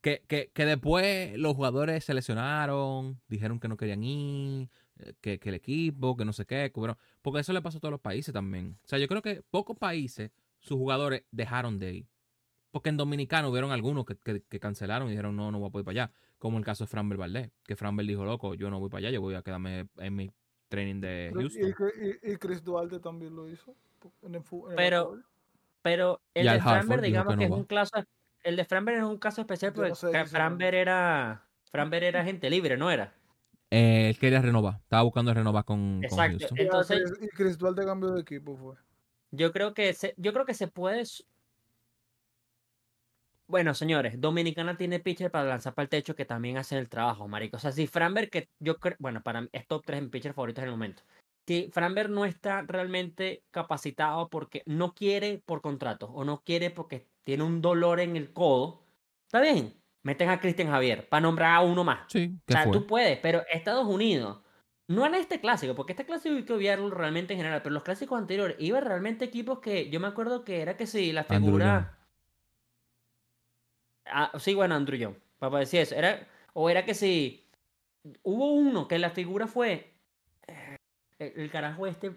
que, que, que después los jugadores se lesionaron, dijeron que no querían ir, eh, que, que el equipo, que no sé qué. que bueno, porque eso le pasó a todos los países también. O sea, yo creo que pocos países, sus jugadores dejaron de ir. Porque en Dominicano hubieron algunos que, que- que cancelaron y dijeron, no, no voy a poder ir para allá. Como el caso de Framber Valdés, que Framber dijo, loco, yo no voy para allá, yo voy a quedarme en mi training de Houston. y- y Chris Duarte también lo hizo. En el, en el Pero-. Pero el Y de Framber, digamos que no es va. un caso. El de Framber es un caso especial porque no sé de Framber era. Framber era gente libre, ¿no era? Eh, él quería renovar, estaba buscando renovar con, con Exacto. Entonces- y Chris Duarte cambió de equipo fue. Yo creo que se, yo creo que se puede. Bueno, señores, Dominicana tiene pitcher para lanzar para el techo que también hacen el trabajo, marico. O sea, si Framber, que yo creo, bueno, para mí es top 3 en pitcher favoritos en el momento. Si Framber no está realmente capacitado porque no quiere por contrato o no quiere porque tiene un dolor en el codo, está bien. Meten a Cristian Javier para nombrar a uno más. Sí, O ¿qué sea, fue? tú puedes, pero Estados Unidos, no en este clásico, porque este clásico hay que obviarlo realmente en general, pero los clásicos anteriores, iba realmente equipos que yo me acuerdo que era que si la figura. Ah, sí, bueno, Andrew John, para decir eso. Era, o era que si. Hubo uno que la figura fue. El, el carajo este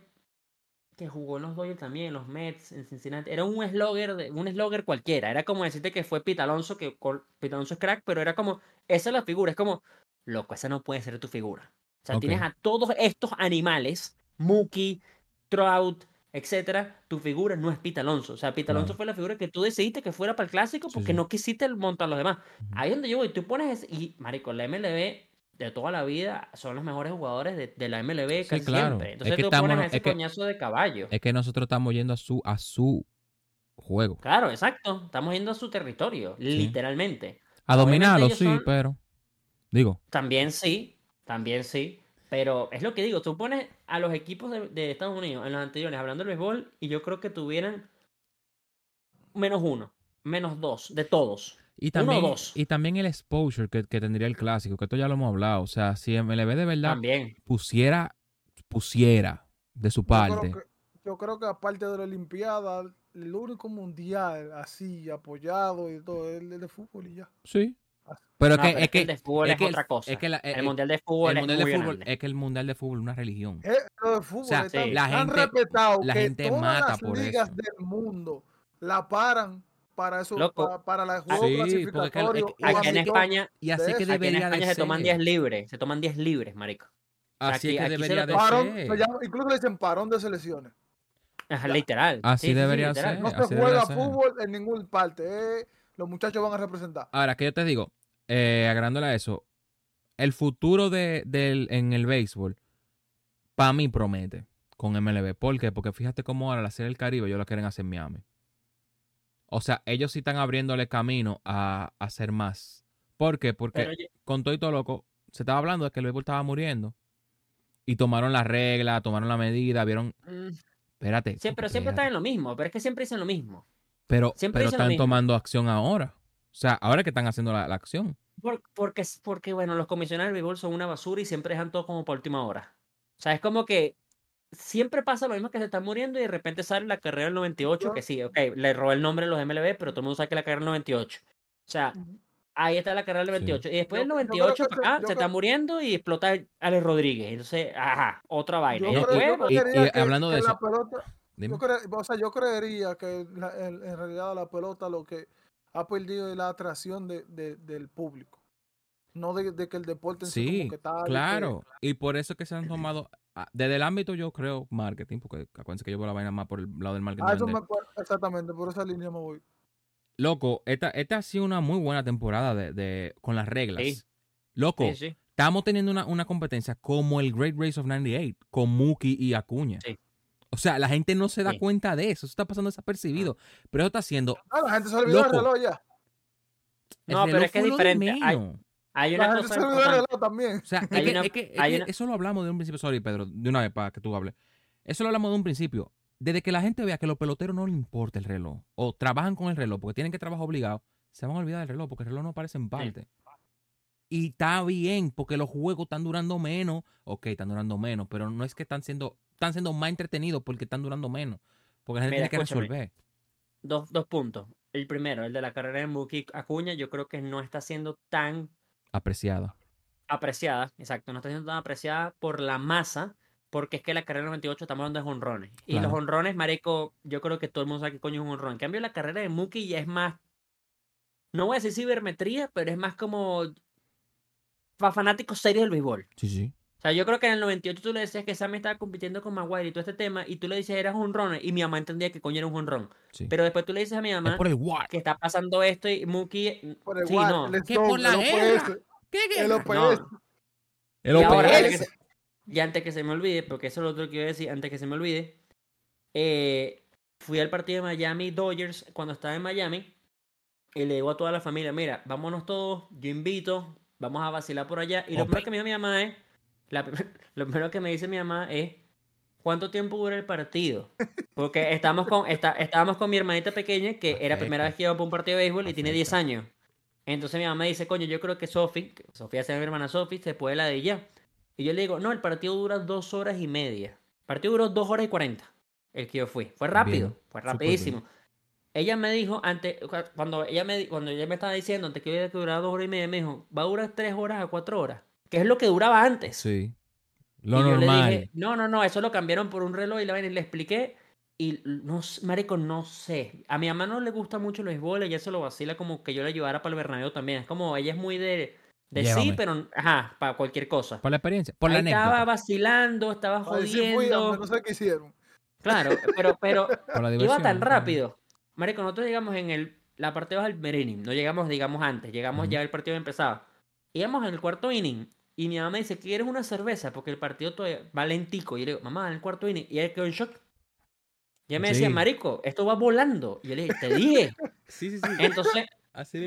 que jugó en los Dodgers también, en los Mets, en Cincinnati. Era un slogger, de, un slogger cualquiera. Era como decirte que fue Pete Alonso, que Pete Alonso es crack, pero era como. Esa es la figura. Es como. Loco, esa no puede ser tu figura. O sea, tienes a todos estos animales, Mookie, Trout, etcétera, tu figura no es Pete Alonso. O sea, Pete Alonso Claro. fue la figura que tú decidiste que fuera para el clásico porque sí. no quisiste montar a los demás. Ahí es donde yo voy. Tú pones. ese- Y, marico, la MLB de toda la vida son los mejores jugadores de, de la MLB Sí, casi claro. siempre. Es Entonces que tú estamos- pones a ese es que- coñazo de caballo. Es que nosotros estamos yendo a su, a su juego. Claro, exacto. Estamos yendo a su territorio, literalmente. A dominarlo, sí, son- pero. Digo, También sí, también sí. Pero es lo que digo, tú pones a los equipos de, de Estados Unidos en los anteriores hablando del béisbol y yo creo que tuvieran menos uno, menos dos, de todos. Y Uno o también, dos. y también el exposure que, que tendría el clásico, que esto ya lo hemos hablado. O sea, si MLB de verdad También. pusiera, pusiera de su Yo creo, parte. que, yo creo que aparte de la Olimpiada, el único mundial así apoyado y todo es el de fútbol y ya. Sí. Pero No, que, pero es que, el de fútbol es es, que el- otra cosa. es que la- el el- mundial de fútbol el es mundial de muy fútbol, grande. es que el mundial de fútbol es una religión. Eh, lo de fútbol sea, tan, la gente- respetado la que gente todas mata las por ligas eso. del mundo la paran para eso, Loco. para, la Sí, juego porque que- clasificatorio. es que- o Aquí en. España, Y así de que aquí en España de se toman ser. 10 libres, se toman 10 libres, marico. Así aquí- que debería de Parón, ser. se llama- incluso le dicen parón de selecciones. Ajá, literal. Así Sí, sí, sí, debería literal. ser. No se juega ser. fútbol en ninguna parte. eh, los muchachos van a representar. Ahora, que yo te digo, eh, a eso, el futuro de, del, en el béisbol, para mí promete con MLB. ¿Por qué? Porque fíjate cómo ahora la Serie del Caribe ellos la quieren hacer en Miami. O sea, ellos sí están abriéndole camino a, a hacer más. ¿Por qué? Porque Pero con todo y todo loco, se estaba hablando de que el béisbol estaba muriendo. Y tomaron la regla, tomaron la medida, vieron. mm, Espérate. sí, pero siempre están en lo mismo, pero es que siempre dicen lo mismo. Pero, siempre pero están tomando acción ahora. O sea, ahora que están haciendo la, la acción. Por- porque, porque, bueno, los comisionados del béisbol son una basura y siempre dejan todo como por última hora. O sea, es como que siempre pasa lo mismo que se están muriendo y de repente sale la carrera del 98, Yo- que sí, ok, le robé el nombre a los MLB, pero todo el mundo sabe que la carrera del 98. O sea, ahí está la carrera del Sí. 28. Y después del Yo- yo creo 98 que para se- acá yo se está muriendo y explota Alex Rodríguez. Entonces, ajá, otra vaina. Yo Y creo- que- hablando de que eso, pelota-. Yo, cre- o sea, yo creería que la- en, en realidad la pelota lo que ha perdido es la atracción de- de- del público. no de, que el deporte en sí, como que está. Claro, y por eso que se han tomado. Ah, desde el ámbito, yo creo, marketing, porque acuérdense que yo voy la vaina más por el lado del marketing. Ah, eso me, exactamente, por esa línea me voy. Loco, esta, esta ha sido una muy buena temporada de, de con las reglas. Loco, estamos teniendo una, una, competencia como el Great Race of 98, con Muki y Acuña. O sea, la gente no se da cuenta de eso. Eso está pasando desapercibido. Pero eso está haciendo. No, la gente se olvidó del reloj ya. No, pero es que es diferente. Hay, una la cosa. Del reloj también. O sea, (laughs) es que, eso lo hablamos de un principio. Sorry, Pedro, de una vez para que tú hables. Eso lo hablamos de un principio. Desde que la gente vea que a los peloteros no les importa el reloj, o trabajan con el reloj porque tienen que trabajar obligado, se van a olvidar del reloj porque el reloj no aparece en parte. Y está bien, porque los juegos están durando menos. Ok, están durando menos, pero no es que están siendo, están siendo más entretenidos porque están durando menos. Porque la gente tiene que resolver. Dos, dos puntos. El primero, el de la carrera de Muki Acuña, yo creo que no está siendo tan apreciada. Apreciada, exacto. No está siendo tan apreciada por la masa, porque es que la carrera del 98 estamos hablando de honrones. Y los honrones, marico, yo creo que todo el mundo sabe qué coño es un honrón. En cambio, la carrera de Muki ya es más. No voy a decir cibermetría, pero es más como para fanáticos serios del béisbol. Sí, sí. O sea, yo creo que en el 98 tú le decías que Sammy estaba compitiendo con Maguire y todo este tema, y tú le dices eras un ron, y mi mamá entendía que coño era un honrón. Pero después tú le dices a mi mamá que está pasando esto y Mookie. Por el sí, no. ¿Qué por la guerra? ¿Qué El OPS. El. Y, ahora, y antes que se me olvide, porque eso es lo otro que iba a decir, antes que se me olvide, eh, fui al partido de Miami Dodgers cuando estaba en Miami y le digo a toda la familia, mira, vámonos todos, yo invito, vamos a vacilar por allá. Y lo primero que me dijo mi mamá es, (laughs) lo primero que me dice mi mamá es, ¿cuánto tiempo dura el partido? Porque estamos con, estábamos con mi hermanita pequeña, que era la primera vez que iba para un partido de béisbol y tiene 10 años. Entonces mi mamá dice, coño, yo creo que Sophie, Sofía se mi hermana Sophie, se puede la de ella. Y yo le digo, no, el partido dura dos horas y media. El partido duró dos horas y cuarenta, el que yo fui. Fue rápido, fue rapidísimo ella me dijo, antes, cuando ella me, cuando ella me estaba diciendo, antes que iba a durar dos horas y media, me dijo, va a durar tres horas a cuatro horas, que es lo que duraba antes. Sí. Lo normal. Yo le dije, no, no, no, eso lo cambiaron por un reloj y la y le expliqué. Y no, marico, no sé. A mi mamá no le gusta mucho el béisbol, ella se lo vacila como que yo le ayudara para el Bernabéu también. Es como, ella es muy de, de sí, pero, ajá, para cualquier cosa. Por la experiencia, por la Estaba vacilando, estaba jodiendo. no sé qué hicieron. Claro, pero, pero (laughs) iba tan rápido Marico, nosotros llegamos en el, la parte baja del inning, no llegamos, digamos, antes, llegamos ya el partido empezaba. Íbamos en el cuarto inning y mi mamá me dice, ¿quieres una cerveza? Porque el partido todavía va lentico. Y yo le digo, mamá, en el cuarto inning. Y él quedó en shock. Y ella me decía, Marico, esto va volando. Y yo le dije, te dije. (laughs) sí, sí, sí. Entonces,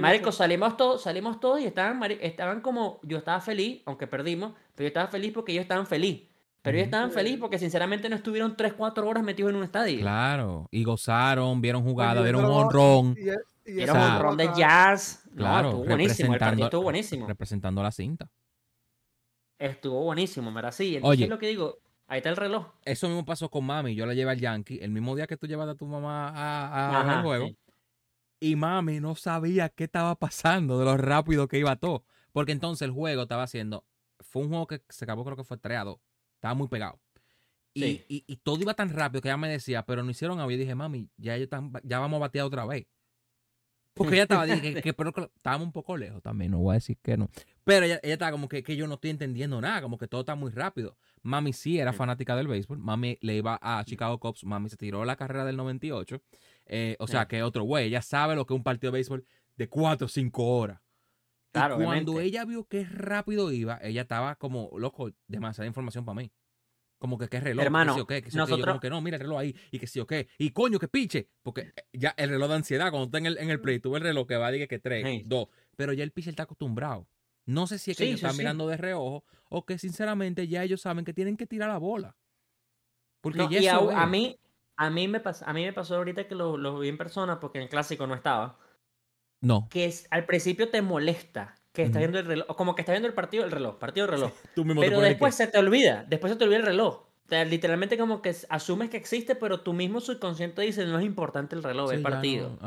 Marico, salimos todos, salimos todos y estaban, estaban como, yo estaba feliz, aunque perdimos, pero yo estaba feliz porque ellos estaban feliz. Pero ellos estaban felices porque sinceramente no estuvieron 3, 4 horas metidos en un estadio. Claro, y gozaron, vieron jugadas, vieron un honrón. Vieron un honrón de jazz. Claro, estuvo buenísimo, el partido estuvo buenísimo. Representando la cinta. Estuvo buenísimo, ¿verdad? Sí, entonces Oye, es lo que digo, ahí está el reloj. Eso mismo pasó con mami, yo la llevé al Yankee, el mismo día que tú llevas a tu mamá a, al juego. Y mami no sabía qué estaba pasando, de lo rápido que iba todo. Porque entonces el juego estaba haciendo, fue un juego que se acabó creo que fue 3 a 2 estaba muy pegado. Y, y, todo iba tan rápido que ella me decía, pero no hicieron a Yo dije, mami, ya, ya vamos a batear otra vez. Porque ella estaba, dije, que, pero estábamos un poco lejos también, no voy a decir que no. Pero ella, ella estaba como que, que, yo no estoy entendiendo nada, como que todo está muy rápido. Mami sí era fanática del béisbol, mami le iba a Chicago Cubs, mami se tiró la carrera del 98. Eh, o sea, que otro güey, ella sabe lo que es un partido de béisbol de 4 o 5 horas. Claro, cuando ella vio que rápido iba, ella estaba como, loco, demasiada información para mí. Como que qué reloj, Hermano, que sí o qué, que sí nosotros... Yo como que no, mira el reloj ahí, y que sí o qué. Y coño, que piche. Porque eh, ya el reloj de ansiedad, cuando está en el, en el play, tú ves el reloj que va, diga que tres, dos. Pero ya el pitcher está acostumbrado. No sé si es que ellos están mirando de reojo o que sinceramente ya ellos saben que tienen que tirar la bola. Porque ya y a, mí, a mí me pasó, a mí me pasó ahorita que lo, lo vi en persona porque en el clásico no estaba no. Que es, al principio te molesta que está viendo el reloj, como que está viendo el partido el reloj, partido del reloj. pero después se te olvida, después se te olvida el reloj. O sea, literalmente como que asumes que existe, pero tú mismo subconsciente dices, no es importante el reloj, el partido.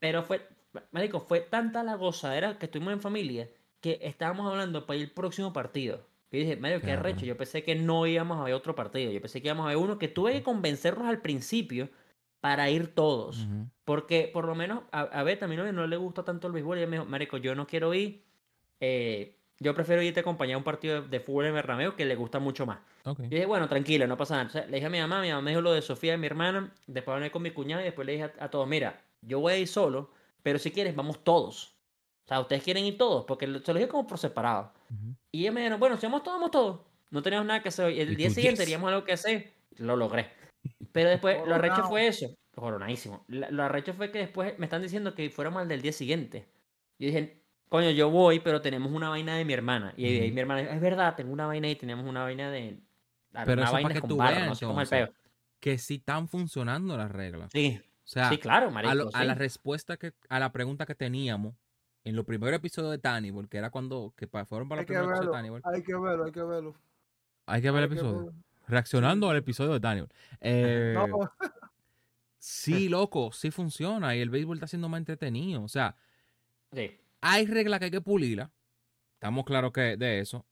Pero fue, médico, fue tanta la gozadera que estuvimos en familia que estábamos hablando para ir al próximo partido. Y dije, medio qué recho, yo pensé que no íbamos a ver otro partido, yo pensé que íbamos a ver uno que tuve que convencernos al principio para ir todos. Porque por lo menos a, a Beta, a mi novia, no le gusta tanto el béisbol. Y ella me dijo, Marico, yo no quiero ir eh, yo prefiero irte a acompañar a un partido de, de fútbol en Bernabéu que le gusta mucho más. Ok. Yo dije, bueno, tranquilo, no pasa nada. Entonces, le dije a mi mamá, mi mamá me dijo lo de Sofía y mi hermana, después hablé con mi cuñado y después le dije a, a todos, mira, yo voy a ir solo, pero si quieres, vamos todos. O sea, ustedes quieren ir todos, porque se lo dije como por separado. Y ellos me dijeron, bueno, si vamos todos, vamos todos. No teníamos nada que hacer. Y el día siguiente "Yes". teníamos algo que hacer. Lo logré. Pero después, lo arrecho fue eso. Coronadísimo. La- Lo arrecho fue que después me están diciendo que fuéramos al del día siguiente. Yo dije, coño, yo voy, pero tenemos una vaina de mi hermana. Y ahí Ujú. mi hermana dijo, es verdad, tengo una vaina y tenemos una vaina de... Pero una vaina con tú barro, no sé cómo el peo. que sí están funcionando las reglas. Sí, O sea, sí, claro, a, marico, lo- a la sí. respuesta que, a la pregunta que teníamos en los primeros episodios de Tannibal, que era cuando que pa- fueron para los que primeros episodios de Tannibal, hay que verlo, hay que verlo. hay que ver el hay que episodio. Reaccionando al episodio de Tannibal. (laughs) Eh, No, Sí, (laughs) loco, sí funciona y el béisbol está siendo más entretenido. O sea, Sí. hay reglas que hay que pulirla. Estamos claros que de eso.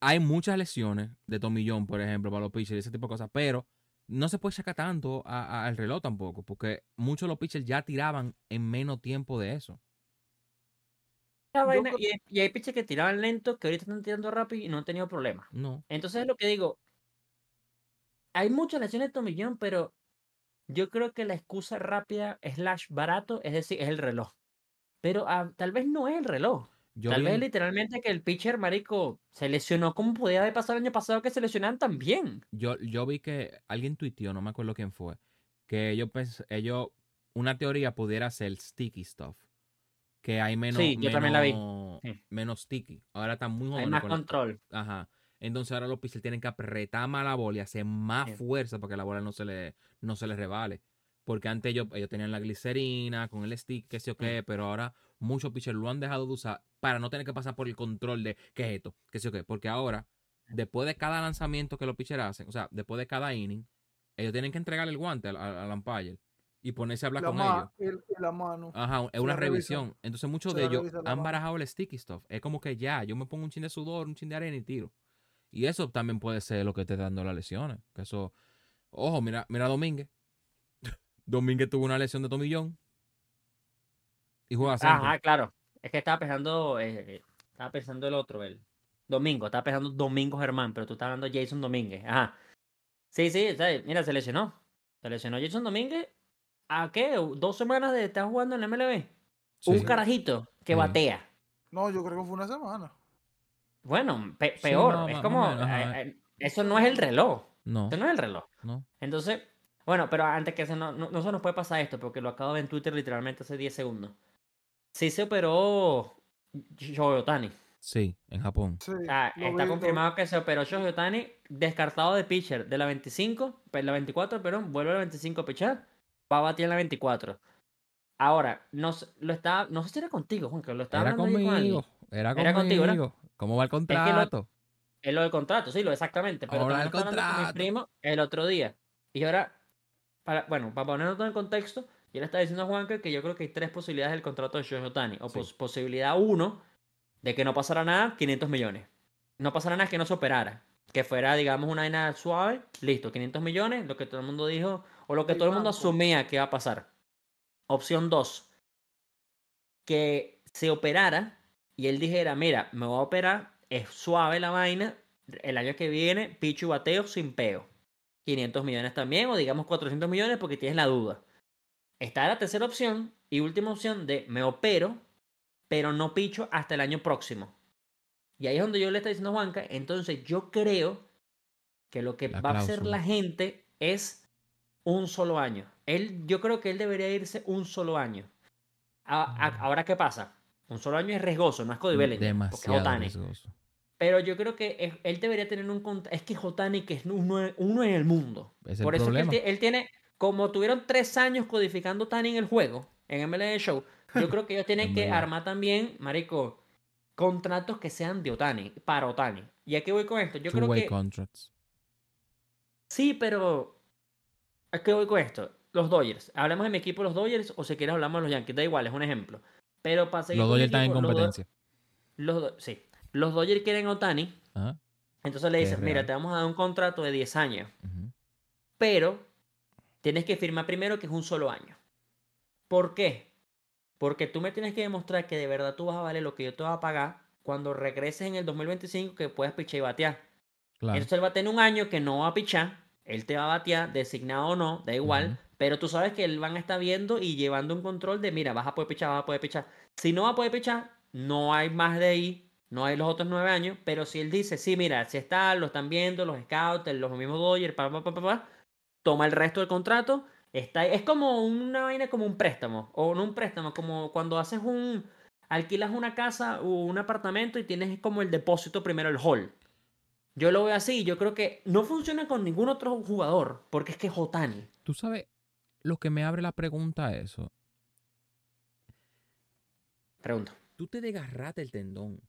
Hay muchas lesiones de tomillón, por ejemplo, para los pitchers y ese tipo de cosas, pero no se puede sacar tanto a- a- al reloj tampoco, porque muchos de los pitchers ya tiraban en menos tiempo de eso. Vaina- y, hay- y hay pitches que tiraban lento, que ahorita están tirando rápido y no han tenido problemas. No. Entonces es lo que digo. Hay muchas lesiones de tomillón, pero yo creo que la excusa rápida, slash barato, es decir, es el reloj. Pero ah, tal vez no es el reloj. Yo tal vi vez en- literalmente que el pitcher, marico, se lesionó como podía haber pasado el año pasado que se lesionaban también. yo, yo vi que alguien tuiteó, no me acuerdo quién fue, que ellos, ellos una teoría pudiera ser sticky stuff. Que hay menos, Sí, yo también la vi. menos- menos sticky. Ahora están muy Hay jóvenes más con la- control. Ajá. Entonces ahora los pitchers tienen que apretar más la bola y hacer más fuerza para que la bola no se le, no se le revale. Porque antes ellos, ellos tenían la glicerina con el stick, qué sé yo qué, pero ahora muchos pitchers lo han dejado de usar para no tener que pasar por el control de qué es esto, qué sé yo qué. Porque ahora, después de cada lanzamiento que los pitchers hacen, o sea, después de cada inning, ellos tienen que entregar el guante al, al, umpire y ponerse a hablar la, con ma- ellos. y, y la mano. Ajá, es una revisa. revisión. Entonces muchos Se de ellos han mano. barajado el sticky stuff. Es como que ya, yo me pongo un chin de sudor, un chin de arena y tiro. Y eso también puede ser lo que esté dando las lesiones. Que eso, ojo, mira, mira a Domínguez. (laughs) Domínguez tuvo una lesión de tomillón. Y juega siempre. Ajá, claro. Es que estaba pensando, eh, eh, estaba pensando el otro, el Domingo, estaba pensando Domingo Germán, pero tú estás hablando de Jason Domínguez. Ajá. Sí, sí, ¿sabes? mira, se lesionó. Se lesionó Jason Domínguez. ¿A qué? ¿Dos semanas de estar jugando en la MLB? Un Sí. carajito que Sí. batea. No, yo creo que fue una semana. Bueno, pe- Sí, peor. no, es como. ajá. eh, eh, eso no es el reloj. No, Eso no es el reloj. no. Entonces, bueno, pero antes que eso no, no, no se nos puede pasar esto, porque lo acabo de ver en Twitter literalmente hace 10 segundos. Sí se operó Shohei Otani. Sí, en Japón. Sí, O sea, lo está confirmado que se operó Shohei Otani, descartado de pitcher de la 25, pues, la 24, perdón, vuelve a la 25 a pichar, va a batir en la 24. Ahora, no, sé- lo estaba, no sé si era contigo, Juan, que lo estaba Era hablando ahí con alguien. conmigo. Era Era contigo, ¿verdad? conmigo. ¿Cómo va el que lo- contrato? Es lo del contrato, sí, lo exactamente. Pero Ahora el lo estaba hablando con mi contrato. primo el otro día. Y ahora, para, bueno, para ponerlo todo en contexto, yo le estaba diciendo a Juanca que yo creo que hay tres posibilidades del contrato de Shohei Otani. O Sí. pos- posibilidad uno, de que no pasara nada, 500 millones. No pasara nada que no se operara. Que fuera, digamos, una vaina suave, listo, 500 millones, lo que todo el mundo dijo, o lo que El todo el mundo banco. asumía que iba a pasar. Opción dos, que se operara y él dijera, mira, me voy a operar, es suave la vaina, el año que viene, picho y bateo sin peo. 500 millones también, o digamos 400 millones porque tienes la duda. Está la tercera opción y última opción de me opero, pero no picho hasta el año próximo. Y ahí es donde yo le estoy diciendo a Juanca, entonces yo creo que lo que La va a hacer la gente es un solo año. Él, yo creo que él debería irse un solo año. A- a- Mm. ahora, ¿qué pasa? Un solo año es riesgoso, no es Cody Bellinger, porque es Demasiado Otani. riesgoso. Pero yo creo que es- él debería tener un contra- Es que es Otani que es uno, uno en el mundo. Es el Por eso es que él, problema. ti- él tiene, como tuvieron tres años codificando Otani en el juego, en MLB Show, yo creo que ellos (laughs) tienen En que armar también, marico, contratos que sean de Otani, para Otani. ¿Y a qué voy con esto? Yo creo que contracts. sí, pero ¿a qué voy con esto? Los Dodgers. Hablamos de mi equipo, los Dodgers, o si quieres hablamos de los Yankees, da igual, es un ejemplo. Pero para seguir Los Dodgers están en los competencia. Los, sí. Los Dodgers quieren a Otani, Ajá. entonces le dicen, mira, te vamos a dar un contrato de 10 años. pero tienes que firmar primero que es un solo año. ¿Por qué? Porque tú me tienes que demostrar que de verdad tú vas a valer lo que yo te voy a pagar cuando regreses en el 2025 que puedas pichar y batear. Claro. Entonces él va a tener un año que no va a pichar, él te va a batear, designado o no, da igual. Pero tú sabes que él van a estar viendo y llevando un control de, mira, vas a poder pichar, vas a poder pichar. Si no va a poder pichar, no hay más de ahí, no hay los otros nueve años, pero si él dice, sí, mira, si está, lo están viendo, los scouts, los mismos Dodgers, pa, pa, pa, pa, toma el resto del contrato, está es como una vaina como un préstamo, o no un préstamo, como cuando haces un, alquilas una casa o un apartamento y tienes como el depósito primero, el hall. Yo lo veo así, yo creo que no funciona con ningún otro jugador, porque es que es Otani. Tú sabes lo que me abre la pregunta a eso. Pregunto. Tú te desgarraste el tendón.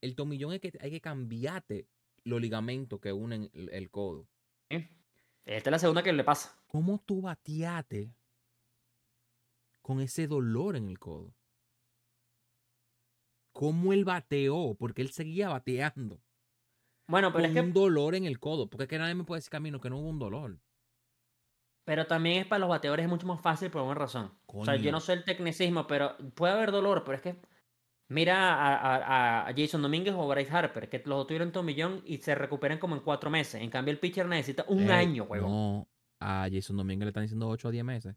El tomillón es que hay que cambiarte los ligamentos que unen el, el codo. Esta es la segunda que le pasa. ¿Cómo tú bateaste con ese dolor en el codo? ¿Cómo él bateó? Porque él seguía bateando. Bueno, pero con es que un dolor en el codo. Porque es que nadie me puede decir camino que no hubo un dolor. Pero también es para los bateadores es mucho más fácil por una razón. O sea, yo no sé el tecnicismo, pero puede haber dolor, pero es que mira a, a- a Jason Domínguez o Bryce Harper, que los dos tuvieron tomillón y se recuperan como en cuatro meses. En cambio, el pitcher necesita un Ey, año, huevo. No, a Jason Domínguez le están diciendo 8 a 10 meses.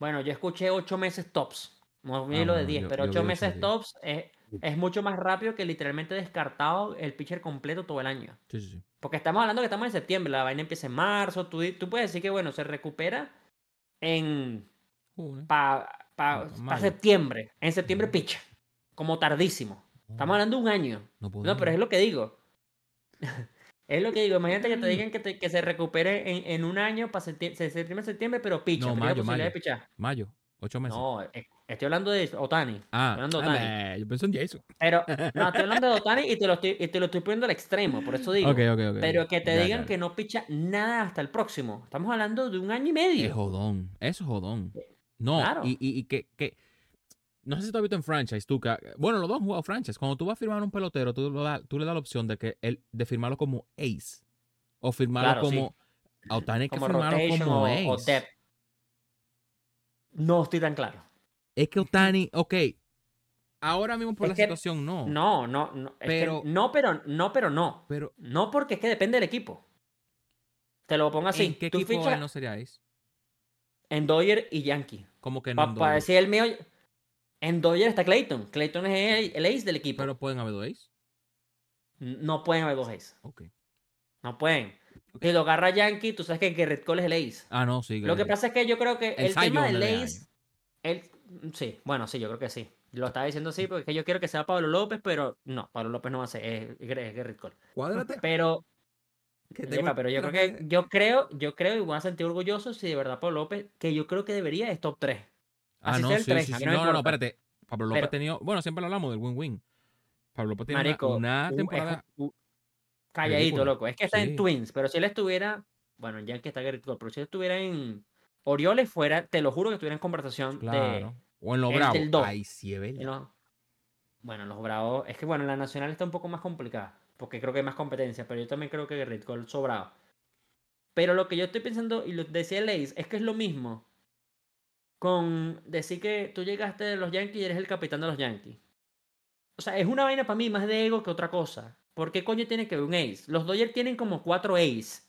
Bueno, yo escuché ocho meses tops. No vi Ah, lo de bueno, 10, yo- pero yo ocho vi ocho meses días. tops es, es mucho más rápido que literalmente descartado el pitcher completo todo el año. Sí, sí, sí. Porque estamos hablando que estamos en septiembre, la vaina empieza en marzo, tú, tú puedes decir que, bueno, se recupera en para Ah, mayo. septiembre. En septiembre picha, como tardísimo. Estamos hablando de un año. No, puedo No, pero es lo que digo. (laughs) es lo que digo. Imagínate que te digan que, te- que se recupere en, en un año para septiembre, septiembre, septiembre, pero picha. No, mayo, de. Mayo, 8 meses. No, eh, estoy hablando de Otani. ah, hablando de ah, Otani. yo pienso en Jason. Pero, (laughs) no, estoy hablando de Otani y te lo estoy, y te lo estoy poniendo al extremo, por eso digo. Ok, ok, ok. Pero que te Ya, digan ya. que no picha nada hasta el próximo. Estamos hablando de un año y Es medio. jodón. Eso es jodón. No, Claro. y, y, y que, que- No sé si tú has visto en franchise, tú. que- bueno, los dos han jugado franchise. Cuando tú vas a firmar a un pelotero, tú, lo da- tú le das la opción de que él, de firmarlo como ace. O firmarlo Claro, sí. como. A Otani hay que Como firmarlo rotation como o, ace. o depth. No estoy tan claro. Es que Otani, ok. Ahora mismo por Es la que situación, no. No, no, no. es que Pero- no, pero no, pero no. Pero, No porque es que depende del equipo. Te lo pongo así. ¿en qué Tú equipo fichas no sería ace? en Dodger y Yankee. Como que no. Para decir el mío, en Dodger está Clayton. Clayton es el, el ace del equipo. Pero pueden haber dos ace. no pueden haber dos ace. Ok. No pueden. Si lo agarra Yankee, tú sabes que Garrett Cole es el ace. Ah, no, sí. Lo que pasa es que yo creo que El el, tema del de ace. el- sí, bueno, sí, yo creo que sí. Lo estaba diciendo así porque es que yo quiero que sea Pablo López, pero no, Pablo López no va a ser, es, es Garrett Cole. Cuádrate. Pero que tengo pero yo creo que, yo creo, yo creo y voy a sentir orgulloso si de verdad Pablo López, que yo creo que debería es top 3. Ah, Así no, sí, sí, sí. no No, no, espérate. Pablo López Pero- ha tenido. Bueno, siempre lo hablamos del win-win. Pablo López tiene una- Marico, una, un- temporada. Calladito, loco. Es que está Sí. en Twins, pero si él estuviera, bueno, ya que está Garrett Cole, pero si él estuviera en Orioles fuera, te lo juro que estuviera en conversación Claro. O en los Bravos. Ay, sí, es de... verdad. no- Bueno, los Bravos, es que bueno, la Nacional está un poco más complicada, porque creo que hay más competencia, pero yo también creo que Garrett Cole sobrado. Pero lo que yo estoy pensando, y lo decía Lace, es que es lo mismo con decir que tú llegaste de los Yankees y eres el capitán de los Yankees. O sea, es una vaina para mí más de ego que otra cosa. ¿Por qué coño tiene que ver un ace? Los Dodgers tienen como cuatro ace.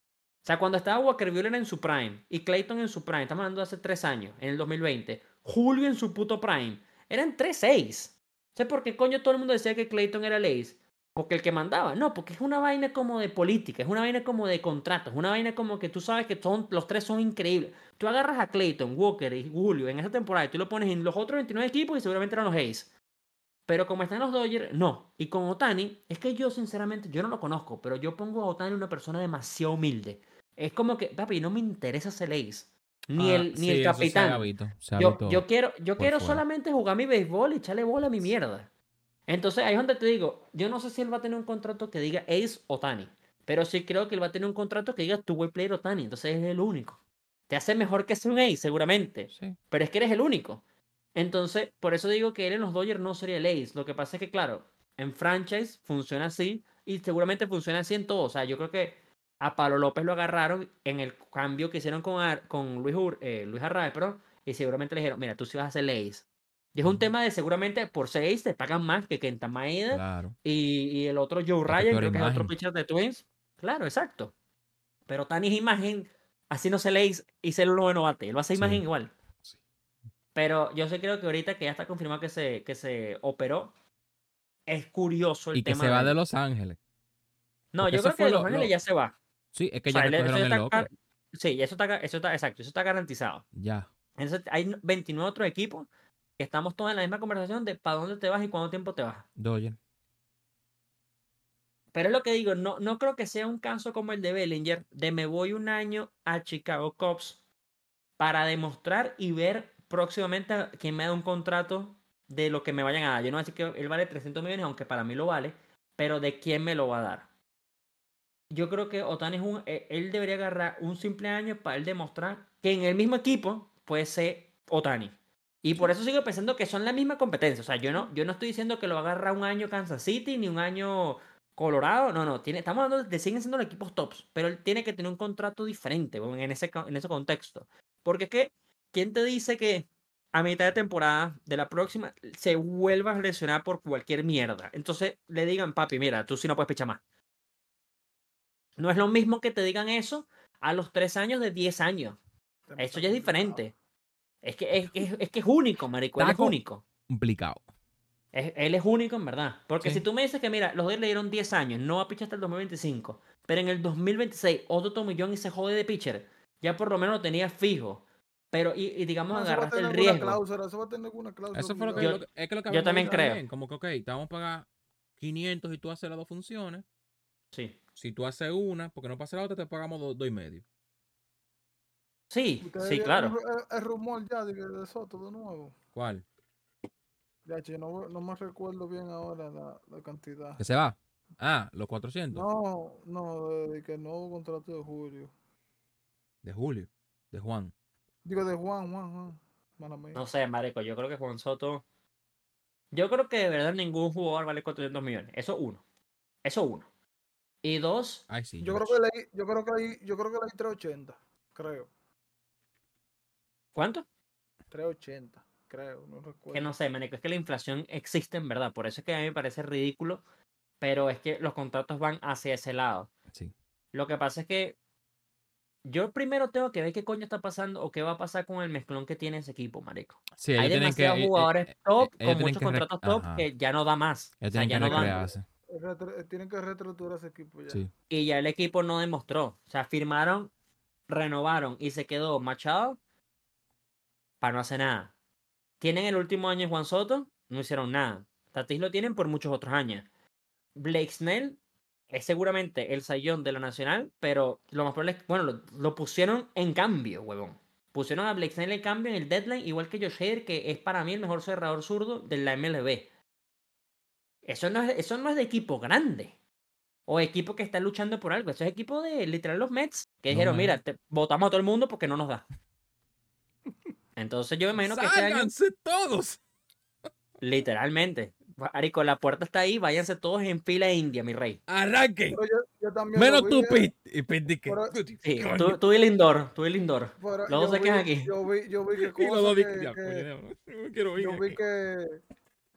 O sea, cuando estaba Walker Buehler en su prime y Clayton en su prime, estamos hablando de hace tres años, en el 2020, Julio en su puto prime, eran tres ace. O ¿por qué coño todo el mundo decía que Clayton era el ace? Porque el que mandaba. No, porque es una vaina como de política, es una vaina como de contratos, es una vaina como que tú sabes que son, los tres son increíbles. Tú agarras a Clayton, Walker y Julio en esa temporada y tú lo pones en los otros 29 equipos y seguramente eran los ace. Pero como están los Dodgers, no. Y con Otani, es que yo sinceramente, yo no lo conozco, pero yo pongo a Otani una persona demasiado humilde. Es como que, papi, no me interesa ser ace. Ni Ah, el, ni sí, el se capitán. se Yo, quiero, yo quiero fuera. solamente jugar mi béisbol y echarle bola a mi mierda. Entonces ahí es donde te digo, yo no sé si él va a tener un contrato que diga Ace Otani, pero sí creo que él va a tener un contrato que diga tu way player Otani, entonces es el único. Te hace mejor que ser un Ace, seguramente, Sí. pero es que eres el único. Entonces, por eso digo que él en los Dodgers no sería el Ace. Lo que pasa es que, claro, en franchise funciona así y seguramente funciona así en todo. O sea, yo creo que a Pablo López lo agarraron en el cambio que hicieron con, Ar- con Luis, Ur- eh, Luis pero y seguramente le dijeron, mira, tú sí vas a hacer ace. Y es un tema de seguramente por ser ace te pagan más que Kenta Maeda Claro. y, y el otro Joe La Ryan, creo que es otro pitcher de Twins. Claro, exacto. Pero Tani es imagen, así no se le hizo y se lo noveno bate. Él va a hacer Sí. imagen igual. Pero yo sí creo que ahorita que ya está confirmado que se, que se operó, es curioso el Y que tema se va de Los Ángeles. No, porque yo creo que de Los lo- Ángeles lo- ya se va. Sí, es que O sea, ya eso está Sí, eso está, eso está, exacto, eso está garantizado. Ya. Entonces, hay 29 otros equipos que estamos todos en la misma conversación de para dónde te vas y cuánto tiempo te vas. Doyen. Pero es lo que digo, no, no creo que sea un caso como el de Bellinger, de me voy un año a Chicago Cubs para demostrar y ver próximamente a quién me da un contrato de lo que me vayan a dar. Yo no voy a decir que él vale 300 millones, aunque para mí lo vale, pero de quién me lo va a dar. Yo creo que Otani es un, eh, él debería agarrar un simple año para él demostrar que en el mismo equipo puede ser Otani. Y por eso sigo pensando que son la misma competencia. O sea, yo no, yo no estoy diciendo que lo va a agarrar un año Kansas City ni un año Colorado. No, no. Tiene, estamos hablando de siguen siendo los equipos tops. Pero él tiene que tener un contrato diferente en ese, en ese contexto. Porque es que, ¿quién te dice que a mitad de temporada de la próxima se vuelva a lesionar por cualquier mierda? Entonces le digan, papi, mira, tú sí no puedes pichar más. No es lo mismo que te digan eso a los 3 años de 10 años. Eso ya es diferente. Es que es, es- es que es único, marico. Él es único. Complicado. Es- él es único en verdad. Porque Sí. si tú me dices que, mira, los dos le dieron 10 años, no va a pichar hasta el 2025, pero en el 2026 otro tomillón y se jode de pitcher, ya por lo menos lo tenía fijo. Pero, y, y digamos, No, agarraste el riesgo. cláusula, eso va a tener alguna cláusula. Eso fue lo que. Yo- lo que- es que lo que yo también creo. también, Como que, ok, te vamos a pagar 500 y tú haces las dos funciones. Sí. Si tú haces una, porque no pasa la otra, te pagamos dos, dos y medio. Sí, Ustedes sí, claro. El, rumor ya de, que de Soto de nuevo. ¿Cuál? Ya, che, no, no me recuerdo bien ahora la, la cantidad. ¿Que se va? Ah, los 400. No, no, de, de que el nuevo contrato de Julio. De Julio. De Juan. Digo, de Juan, Juan, Juan. Mala mía. No sé, marico, yo creo que Juan Soto... Yo creo que de verdad ningún jugador vale 400 millones. Eso uno. Eso uno. Y dos, Ay, sí. yo creo que leí, yo creo que leí, yo creo que leí 380, creo. ¿cuánto? 380, creo, no recuerdo. Que no sé, manico, es que la inflación existe en verdad, por eso es que a mí me parece ridículo, pero es que los contratos van hacia ese lado. Sí. Lo que pasa es que yo primero tengo que ver qué coño está pasando o qué va a pasar con el mezclón que tiene ese equipo, marico. Sí, Hay que. demasiados eh, eh, jugadores eh, top con muchos contratos top ajá. que ya no da más. O sea, tienen ya que no dan. Tienen que reestructurar ese equipo ya. Sí. Y ya el equipo no demostró. O sea, firmaron, renovaron y se quedó Machado para no hacer nada. Tienen el último año Juan Soto, no hicieron nada. Tatis lo tienen por muchos otros años. Blake Snell es seguramente el sayón de la nacional, pero lo más probable es que, bueno, lo, lo pusieron en cambio, huevón. Pusieron a Blake Snell en cambio en el deadline, igual que Josh Hader, que es para mí el mejor cerrador zurdo de la MLB. Eso no es, eso no es de equipo grande. O equipo que está luchando por algo. Eso es equipo de literal los Mets. Que No, dijeron, man. mira, te, votamos a todo el mundo porque no nos da. Entonces yo me imagino que este año, ¡Sálganse todos! literalmente, Arico, la puerta está ahí, váyanse todos en fila india, mi rey. ¡Arranquen! Pero yo, yo también Menos tú, eh, Pete. Y Pete dice que. pero- Sí, tú, tú y Lindor, tú y Lindor. pero Los dos yo se quedan aquí. Yo vi, yo vi que (laughs) Y cosas que, que- no quiero ir yo vi aquí. que,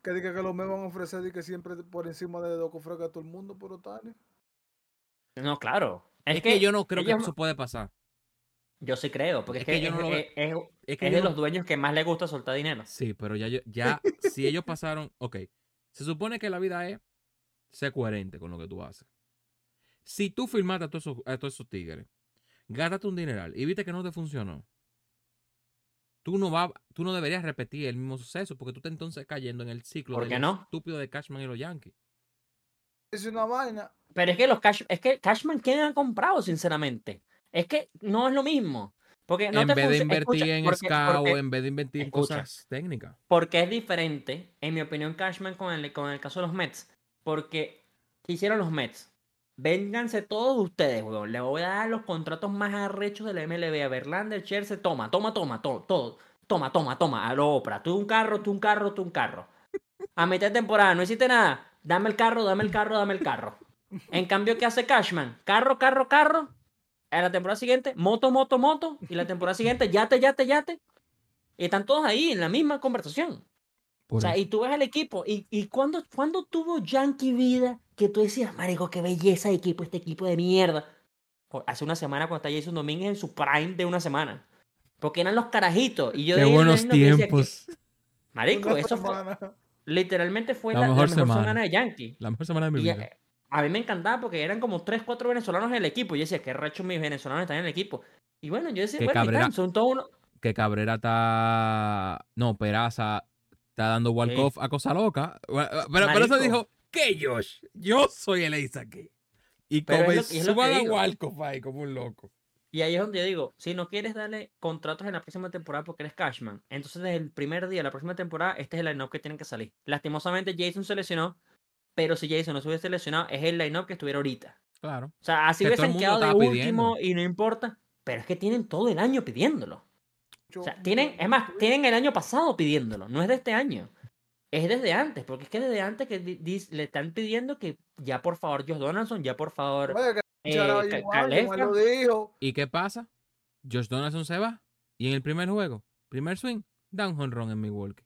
que, dije que los me van a ofrecer y que siempre por encima de lo que ofrezca todo el mundo por Otani. No, claro. Es, Es que yo no creo que eso puede pasar. Yo sí creo, porque es, Es que que, yo no es, lo veo. es- es- Es que es yo de no- los dueños que más le gusta soltar dinero. Sí, pero ya, ya si ellos pasaron, ok, se supone que la vida es ser coherente con lo que tú haces. Si tú firmaste a todos esos, a todos esos tigres, gástate un dineral y viste que no te funcionó, tú no, va, tú no deberías repetir el mismo suceso porque tú estás entonces cayendo en el ciclo ¿Por de qué lo no? estúpido de Cashman y los Yankees. Es una vaina. Pero es que los cash, es que Cashman, ¿quién han comprado, sinceramente? Es que no es lo mismo. Porque no en te vez de invertir escucha, en porque- porque- en vez de invertir en cosas técnicas. Porque es diferente, en mi opinión, Cashman con el, con el caso de los Mets. Porque, ¿qué hicieron los Mets? Vénganse todos ustedes, weón. Le voy a dar los contratos más arrechos de la MLB. A Verlander, Chelsea, toma, toma, toma, todo, todo. Toma, toma, toma. A lo Oprah. Tú un carro, tú un carro, tú un carro. A mitad de temporada, no hiciste nada. Dame el carro, dame el carro, dame el carro. En cambio, ¿qué hace Cashman? Carro, carro, carro. A la temporada siguiente, moto, moto, moto. Y la temporada siguiente, yate, yate, yate. están todos ahí en la misma conversación. o sea, y tú ves al equipo. ¿Y, y cuando, cuando tuvo Yankee vida que tú decías, marico, qué belleza de equipo, este equipo de mierda? Hace una semana cuando está Jason Domínguez en su prime de una semana. Porque eran los carajitos. Y yo Qué buenos tiempos. marico, eso fue... Literalmente fue la, mejor, semana. de Yankee. La mejor semana de mi vida. A mí me encantaba porque eran como 3, 4 venezolanos en el equipo. Y yo decía, qué recho mis venezolanos están en el equipo. Y bueno, yo decía, bueno, Cabrera, son todos uno... Que Cabrera está. No, Peraza está dando walk-off a cosa loca. Pero por eso dijo, ¿qué Josh? Yo soy el ace aquí. Y comenzó a dar walk-off ahí como un loco. Y ahí es donde yo digo, si no quieres darle contratos en la próxima temporada porque eres cashman, entonces desde el primer día de la próxima temporada, este es el line-up que tienen que salir. Lastimosamente Jason se lesionó, pero si Jason no se hubiese lesionado, es el line-up que estuviera ahorita. Claro. O sea, así hubiesen quedado de último y no importa, pero es que tienen todo el año pidiéndolo. o sea, tienen, es más, tienen el año pasado pidiéndolo, no es de este año. Es desde antes, porque es que desde antes que le están pidiendo que ya por favor Josh Donaldson, ya por favor eh, ¿Y qué pasa? Josh Donaldson se va y en el primer juego, primer swing, dan run en Milwaukee.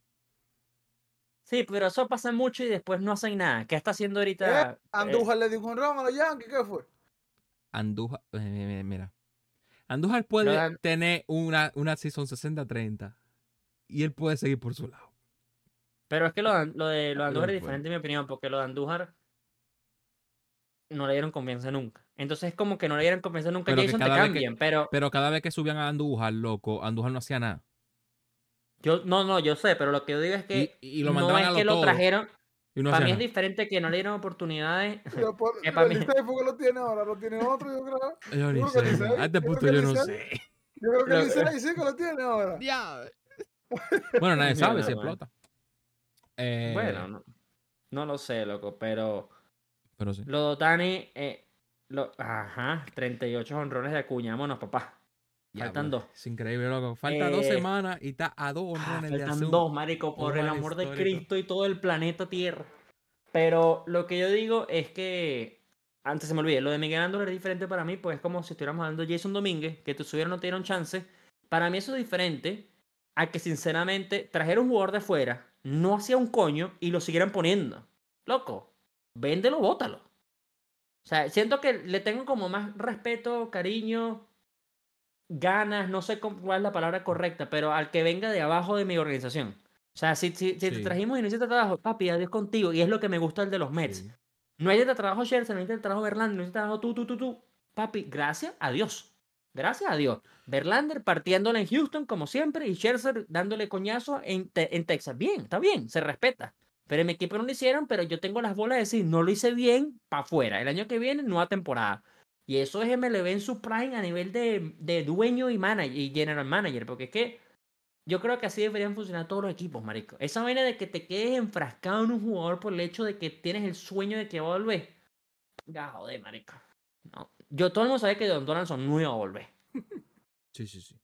Sí, pero eso pasa mucho y después no hacen nada. ¿Qué está haciendo ahorita? Eh, Andújar le dio un run a los Yankees, ¿qué fue? Andújar, eh, mira. Andújar puede tener una, una season 60-30 y él puede seguir por su lado. Pero es que lo, lo de, lo de Andújar es diferente en mi opinión, porque lo de Andújar no le dieron confianza nunca. Entonces es como que no le dieron confianza nunca. Pero Jason te cambian, pero. Pero cada vez que subían a Andújar, loco, Andújar no hacía nada. Yo, no, no, yo sé, pero lo que yo digo es que y, lo no es que lo trajeron. para mí es diferente que no le dieron oportunidades. (laughs) Pero por, es para mí. lo tiene ahora, lo tiene otro, yo creo. Yo ni sé. A este punto yo no sé. Yo creo que Licey sí que lo tiene ahora. Ya. Bueno, nadie (laughs) sabe si explota. Eh... Bueno, no, no lo sé, loco, pero pero sí. Los Dotani, eh, lo, ajá, 38 honrones de Acuña. Vámonos, papá. Faltan dos. Es increíble, loco. Falta dos eh, semanas y está a dos ah, honrones de Faltan dos, marico, por el amor de Cristo y todo el planeta Tierra. Pero lo que yo digo es que, antes se me olvidé, lo de Miguel Ángel es diferente para mí, pues es como si estuviéramos hablando de Jason Domínguez, que tu subieron no te dieron chance. Para mí eso es diferente a que sinceramente trajeron un jugador de afuera, no hacía un coño y lo siguieran poniendo. Loco, véndelo, bótalo. O sea, siento que le tengo como más respeto, cariño, ganas, no sé cuál es la palabra correcta, pero al que venga de abajo de mi organización. O sea, si, si, te trajimos y necesitas trabajo, papi, adiós contigo. Y es lo que me gusta el de los Mets. No hay de trabajo Scherzer, no hay de trabajo Verlander, no hay de trabajo tú, tú, tú, tú. Papi, gracias a Dios. Gracias a Dios. Verlander partiéndola en Houston como siempre y Scherzer dándole coñazo en, en Texas. Bien, está bien, se respeta. Pero en mi equipo no lo hicieron, pero yo tengo las bolas de decir, no lo hice bien, para afuera. El año que viene, nueva temporada. Y eso es MLB en su prime a nivel de, de dueño y manager y general manager. Porque es que yo creo que así deberían funcionar todos los equipos, marico. Esa vaina de que te quedes enfrascado en un jugador por el hecho de que tienes el sueño de que va a volver. Marico. No. Yo todo el mundo sabe que Don Donaldson no iba a volver. (laughs) Sí, sí, sí.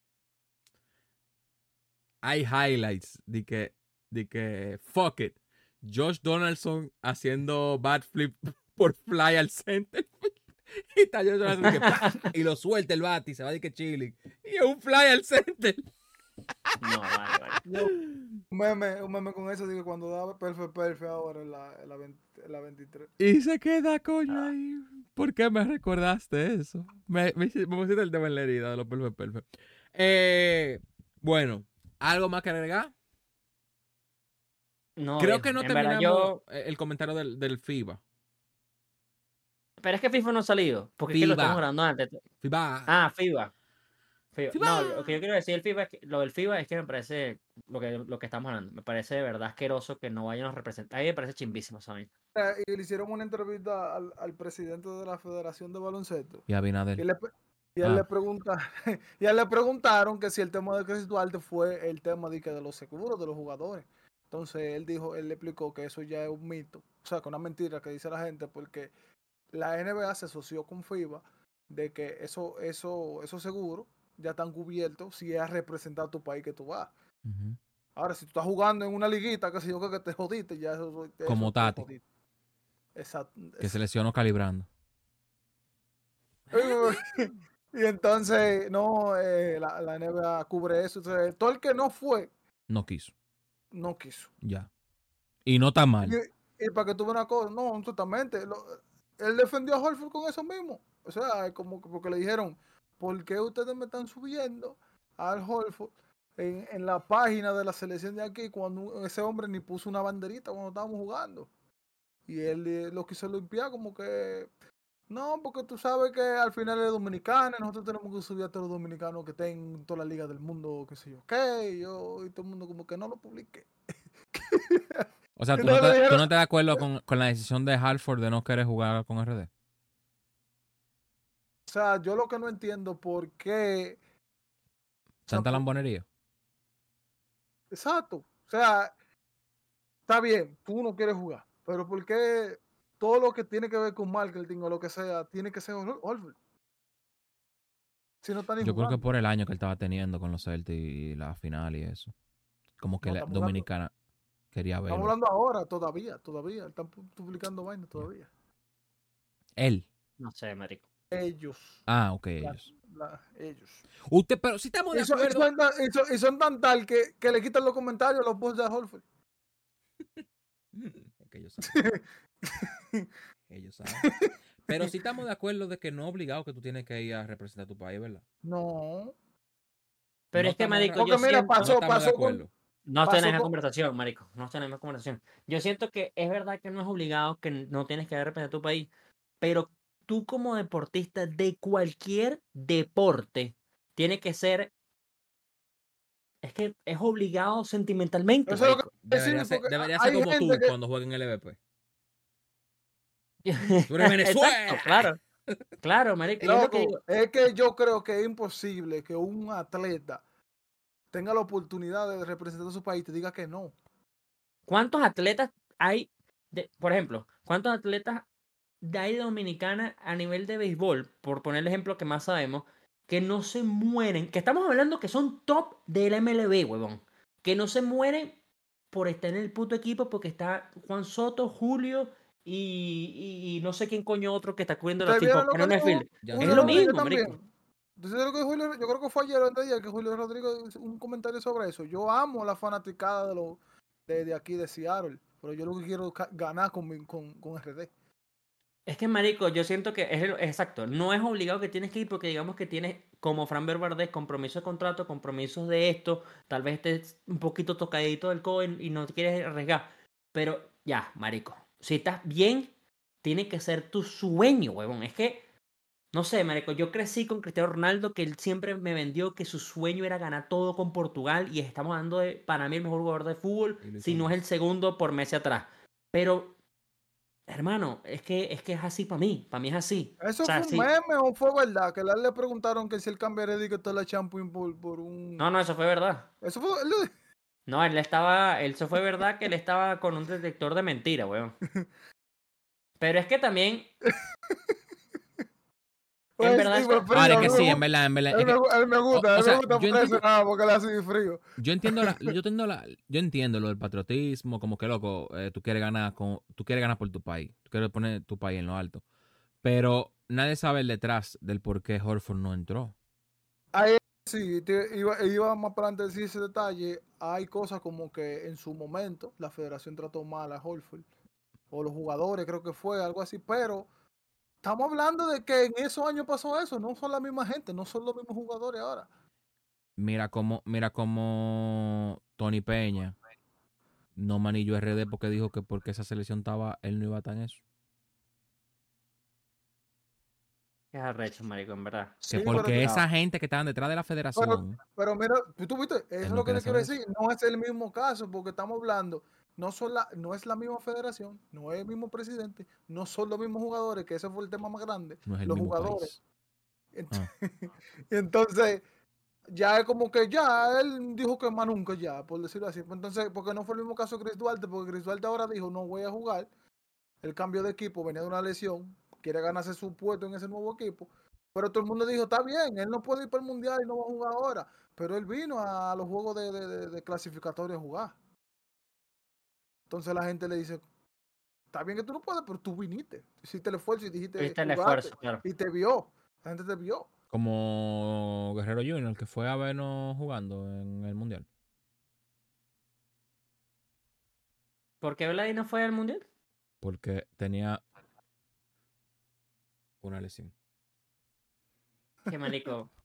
Hay highlights de que, de que, fuck it. Josh Donaldson haciendo bad flip (laughs) por fly al center. (laughs) y está lo suelta el bat y se va de que chilling. Y es un fly al center. No, vale, vale. un, meme, un meme con eso, digo, cuando da perfect perfect ahora en la, en la, 23. Y se queda coño ah. ahí. ¿Por qué me recordaste eso? Me, me, me pusiste el tema en la herida de los perfect perfect. Eh, bueno, ¿algo más que agregar? Creo que no terminamos el comentario del, del, FIBA. Pero es que FIFA no ha salido. Porque FIBA. Es que lo estamos hablando antes. FIBA. Ah, FIBA. No, lo que yo quiero decir el FIBA es que, lo del FIBA es que me parece lo que, lo que estamos hablando. Me parece de verdad asqueroso que no vayan a representar. A mí me parece chimbísimo, ¿saben? Y le hicieron una entrevista al, al, presidente de la Federación de Baloncesto. Y a Binader. Y, le, y él le pregunta, (laughs) y él le preguntaron que si el tema de Chris Duarte fue el tema de, que de los seguros de los jugadores. Entonces él dijo, él le explicó que eso ya es un mito, o sea, que una mentira que dice la gente, porque la NBA se asoció con FIBA de que eso, eso, esos seguros ya están cubiertos si es a representar tu país que tú vas. Ahora, si tú estás jugando en una liguita, que si yo que te jodiste, ya eso. Como Tati. Exacto. Que se lesionó calibrando. (laughs) y entonces, no, eh, la, la, NBA cubre eso. todo el que no fue No quiso. No quiso. Ya. Y no está mal. Y, y para que tuve una cosa, no, totalmente. Él defendió a Horford con eso mismo. O sea, como que porque le dijeron, ¿por qué ustedes me están subiendo al Horford en, en, la página de la selección de aquí cuando ese hombre ni puso una banderita cuando estábamos jugando? Y él eh, lo quiso limpiar como que no, porque tú sabes que al final es dominicana, nosotros tenemos que subir a todos los dominicanos que estén en toda la liga del mundo, qué sé yo, qué, yo, y todo el mundo como que no lo publique. (laughs) o sea, ¿tú no, te, ¿tú no, te, das acuerdo con, con, la decisión de Halford de no querer jugar con RD? O sea, yo lo que no entiendo por qué... Santa Lambonería. Exacto. O sea, está bien, tú no quieres jugar, pero ¿por qué todo lo que tiene que ver con marketing o lo que sea, tiene que ser Horford. Si no Yo creo que por el año que él estaba teniendo con los Celtics y la final y eso. Como que la dominicana quería ver. Estamos hablando ahora, todavía, todavía. Están publicando vainas todavía. Él. No sé, marico. Ellos. Ah, ok, ellos. ellos. Usted, pero si estamos de acuerdo. Y son, tan tal que, que, le quitan los comentarios a los posts de Holford. (laughs) es que ellos (laughs) Ellos saben. Pero si estamos de acuerdo de que no es obligado que tú tienes que ir a representar a tu país, ¿verdad? No. Pero es que, marico, yo mira, siento... pasó, no pasó con... No está en esa conversación, marico. No está en esa conversación. Yo siento que es verdad que no es obligado, que no tienes que representar a tu país, pero tú como deportista de cualquier deporte, tiene que ser es que es obligado sentimentalmente. debería, ser, debería ser, como tú cuando juegues en el EVP. (laughs) Venezuela. claro. (laughs) Claro, marico. es que yo creo que es imposible que un atleta tenga la oportunidad de representar a su país te diga que no. ¿Cuántos atletas hay, de, por ejemplo, cuántos atletas de ahí de Dominicana a nivel de béisbol, por poner el ejemplo que más sabemos, que no se mueren, que estamos hablando que son top del MLB, huevón, que no se mueren por estar en el puto equipo porque está Juan Soto, Julio y, y, no sé quién coño otro que está cubriendo. Que no es es lo mismo, Entonces, yo creo que fue ayer o antes de que Julio Rodríguez un comentario sobre eso. Yo amo la fanaticada de, lo, de, aquí de Seattle, pero yo lo que quiero ganar con, con, con RD. Es que, marico, yo siento que es exacto. No es obligado que tienes que ir porque digamos que tienes, como Fran Verde, compromiso de contrato, compromisos de esto. Tal vez estés un poquito tocadito del coin y no te quieres arriesgar. Pero ya, marico si estás bien, tiene que ser tu sueño, huevón. Es que, no sé, marico, yo crecí con Cristiano Ronaldo, que él siempre me vendió que su sueño era ganar todo con Portugal, y estamos hablando de, para mí, el mejor jugador de fútbol, si no es el segundo por mes atrás. Pero, hermano, es que es, que es así para mí, para mí es así. ¿Eso fue un meme o fue verdad? Que le preguntaron que si él cambiaría de que toda la champú por, por un... No, no, eso fue verdad. Eso fue... No, él estaba, se fue verdad que él estaba con un detector de mentira, weón. (laughs) Pero es que también. (laughs) Pues, en verdad. Vale, que sí, en verdad, en verdad. Él, me, gusta, él me gusta yo entiendo, nada porque le hace frío. Yo entiendo, la, yo, entiendo la, yo entiendo lo del patriotismo, como que loco, eh, tú quieres ganar con, tú quieres ganar por tu país, tú quieres poner tu país en lo alto. Pero nadie sabe el detrás del por qué Horford no entró. Ahí Sí, iba, iba, más para adelante decir ese detalle. Hay cosas como que en su momento la federación trató mal a Holford, o los jugadores, creo que fue algo así, pero estamos hablando de que en esos años pasó eso, no son la misma gente, no son los mismos jugadores ahora. Mira cómo, mira cómo Tony Peña no manilló RD porque dijo que porque esa selección estaba, él no iba a estar en eso. Es arrecho, marico, en verdad. Que porque esa gente que estaban detrás de la federación. Pero, mira, tú viste, eso es lo que te quiero decir. No es el mismo caso, porque estamos hablando, no, son la, no es la misma federación, no es el mismo presidente, no son los mismos jugadores, que ese fue el tema más grande. No los jugadores. Ah. (laughs) Entonces, ya es como que ya, él dijo que más nunca ya, por decirlo así. Entonces, porque no fue el mismo caso de Chris Duarte, porque Chris Duarte ahora dijo, no voy a jugar. El cambio de equipo venía de una lesión, quiere ganarse su puesto en ese nuevo equipo. Pero todo el mundo dijo, está bien, él no puede ir para el mundial y no va a jugar ahora. Pero él vino a los juegos de, de, de clasificatorio a jugar. Entonces la gente le dice, está bien que tú no puedes, pero tú viniste. Hiciste el esfuerzo y dijiste, el esfuerzo, y te vio. La gente te vio. Como Guerrero Junior, que fue a vernos jugando en el mundial. ¿Por qué Vladi no fue al mundial? Porque tenía una lesión. Qué marico. (laughs)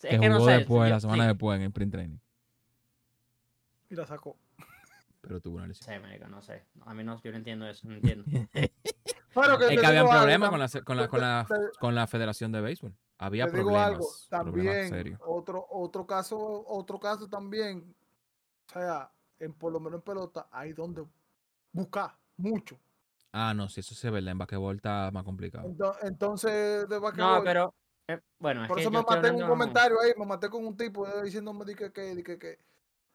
Que Es que no jugó sé. después, la semana sí. después en el print training. Y la sacó. Pero tuvo una lesión. Sí, marico, no sé. A mí no, yo no entiendo eso, no entiendo. (laughs) Bueno, Es te que había un digo algo, problema tam- con la, con la, con la, con la Federación de Béisbol. Había te digo problemas. algo, problemas también, otro, otro caso, otro caso también, o sea, en, por lo menos en pelota, hay donde buscar mucho. Ah, no, si eso se ve, en basquetbol está más complicado. Ento- Entonces, de No, basquetbol, pero. eh, bueno, es por que eso yo me maté en un comentario ahí, me maté con un tipo eh, diciéndome di que, que, que, que-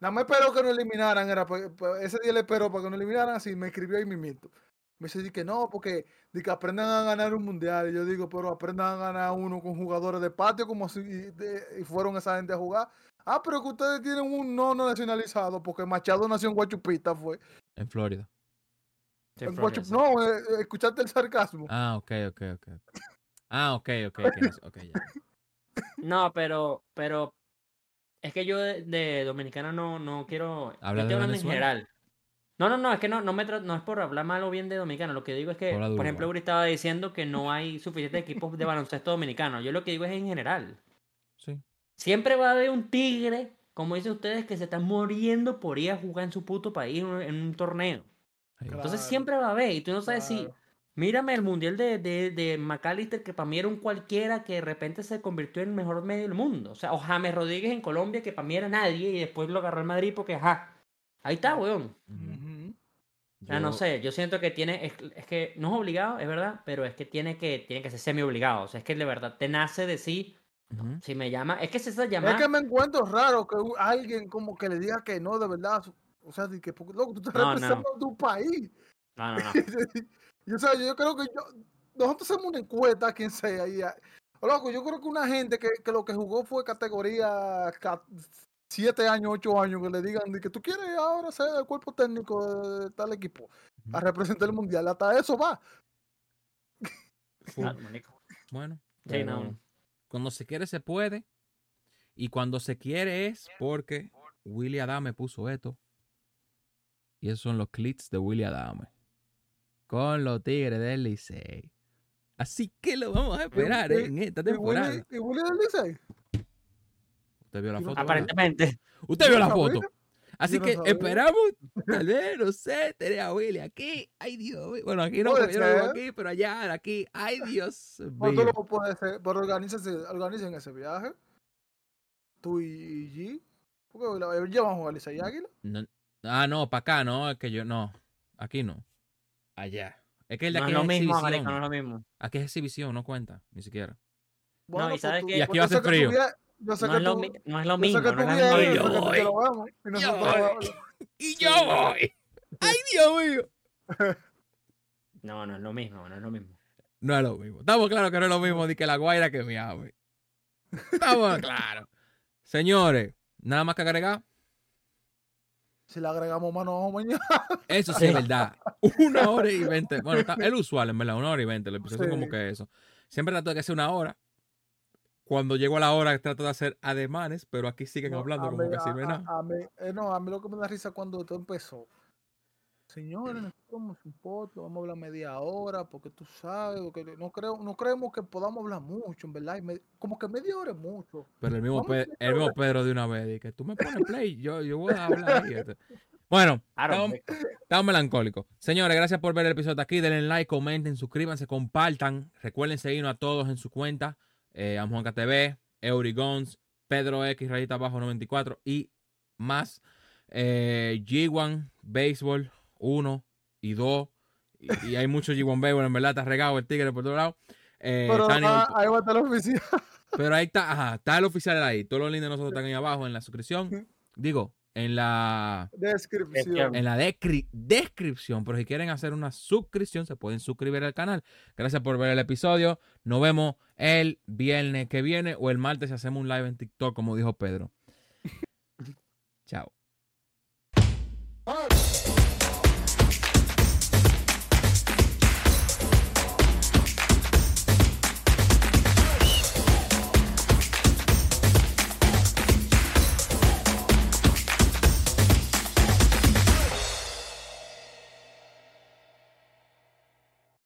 nada más esperó que nos eliminaran, era, pa- pa- ese día le esperó para que nos eliminaran, así me escribió ahí mimito. Me dice di que no, porque di que aprendan a ganar un mundial. Y yo digo, pero aprendan a ganar uno con jugadores de patio como si y, de- y fueron esa gente a jugar. Ah, pero que ustedes tienen un no no nacionalizado, porque Machado nació en Guachupita, fue. En Florida. Sí, En Florida, Guachup- sí. no, eh, eh, escuchaste el sarcasmo. Ah, ok, ok, ok. Ah, ok, ok. ok, (laughs) no sé, ok, ya. No, pero, pero es que yo de, de dominicana no, no quiero. yo Habla estoy de hablando en general. No, no, no, es que no, no, me tra- no es por hablar mal o bien de dominicana. Lo que digo es que, por ejemplo. Uri estaba diciendo que no hay suficientes equipos de baloncesto dominicano. Yo lo que digo es en general. Sí. Siempre va a haber un tigre, como dicen ustedes, que se está muriendo por ir a jugar en su puto país en un, en un torneo. Entonces siempre va a haber. Y tú no sabes si. Mírame el mundial de, de, de McAllister, que para mí era un cualquiera que de repente se convirtió en el mejor medio del mundo. O sea, o James Rodríguez en Colombia, que para mí era nadie, y después lo agarró el Madrid porque, ajá. Ahí está, weón. O sea, no sé, yo siento que tiene, es, es que no es obligado, es verdad, pero es que tiene que, tiene que ser semi obligado. O sea, es que de verdad te nace de sí, si me llama, es que es esa Es llamada. que me encuentro raro que alguien como que le diga que no, de verdad. O sea, que, loco, tú estás No, no. representando a tu país. No, no, no. (laughs) y, o sea, yo creo que yo, nosotros hacemos una encuesta quien sea. Y, loco, yo creo que una gente que, que lo que jugó fue categoría 7 años, 8 años, que le digan que tú quieres ahora ser el cuerpo técnico de tal equipo a representar el mundial. Hasta eso va. Ah. Bueno, Sí, no. pero cuando se quiere se puede. Y cuando se quiere es porque Willy Adame puso esto. Y esos son los clips de Willy Adame. Con los Tigres del Licey. Así que lo vamos a esperar y- en esta temporada. y Willy del Licey. Usted vio la foto. ¿verdad? Aparentemente. Usted vio la foto. Así no que esperamos, (laughs) tal vez, no sé, tener a Willy aquí. Ay, Dios. Bueno, aquí no, Puede yo no vivo ser. aquí, pero allá, aquí. Ay, Dios tú mío. lo puedes hacer, pero organícense, organicen ese viaje. Tú y G. Porque la- ellos llevan a jugar Licey y Águila. No- ah, no, para acá, no, es que yo, no. Aquí no. Allá. Es que el de No aquí es es, lo mismo, exhibición. marico, no es lo mismo. Aquí es exhibición, no cuenta, ni siquiera. y sabes tú- que- Y aquí pues va a yo tú frío. Yo sé No que es, lo, tú- mi- no es lo yo mismo. sé que no es yo lo vemos, y nosotros voy. Y yo voy. Ay, Dios mío. (laughs) No, no es lo mismo, no es lo mismo. No es lo mismo. Estamos claros que no es lo mismo ni que la guaira que mi ave. Estamos claros. (laughs) Señores, nada más que agregar. Si le agregamos mano ojo mañana. Eso sí es verdad. Una hora y veinte. Bueno, está, el usual, en verdad, una hora y veinte. El episodio Sí. como que eso. Siempre trato de que sea una hora. Cuando llego a la hora trato de hacer ademanes, pero aquí siguen No, hablando como mí- que a- nada. a- a mí- eh, no, a mí lo que me da risa cuando todo empezó. Señores, necesitamos un podcast, vamos a hablar media hora, porque tú sabes, porque no, creo, no creemos que podamos hablar mucho, en verdad. me- como que media hora es mucho. Pero el mismo, el Pedro de una vez, que tú me pones play, yo, yo voy a hablar ahí. este. Bueno, (laughs) estamos, estamos melancólicos. Señores, gracias por ver el episodio de aquí. Denle like, comenten, suscríbanse, compartan. Recuerden seguirnos a todos en su cuenta. Eh, a Juanca TV, Eurigons, Pedro X, rayita abajo 94 y más. Eh, G1, Béisbol 1 y 2. Y, y hay mucho G1 Béisbol, en verdad, está regado el tigre por todos lados. Eh, Pero Tani ah, ahí va a estar la oficina. (laughs) pero ahí está, ajá, está el oficial ahí. Todos los links de nosotros están ahí abajo en la suscripción. Digo, en la Descripción. en la descri- descripción. Pero si quieren hacer una suscripción, se pueden suscribir al canal. Gracias por ver el episodio. Nos vemos el viernes que viene o el martes si hacemos un live en TikTok, como dijo Pedro. (laughs) Chao.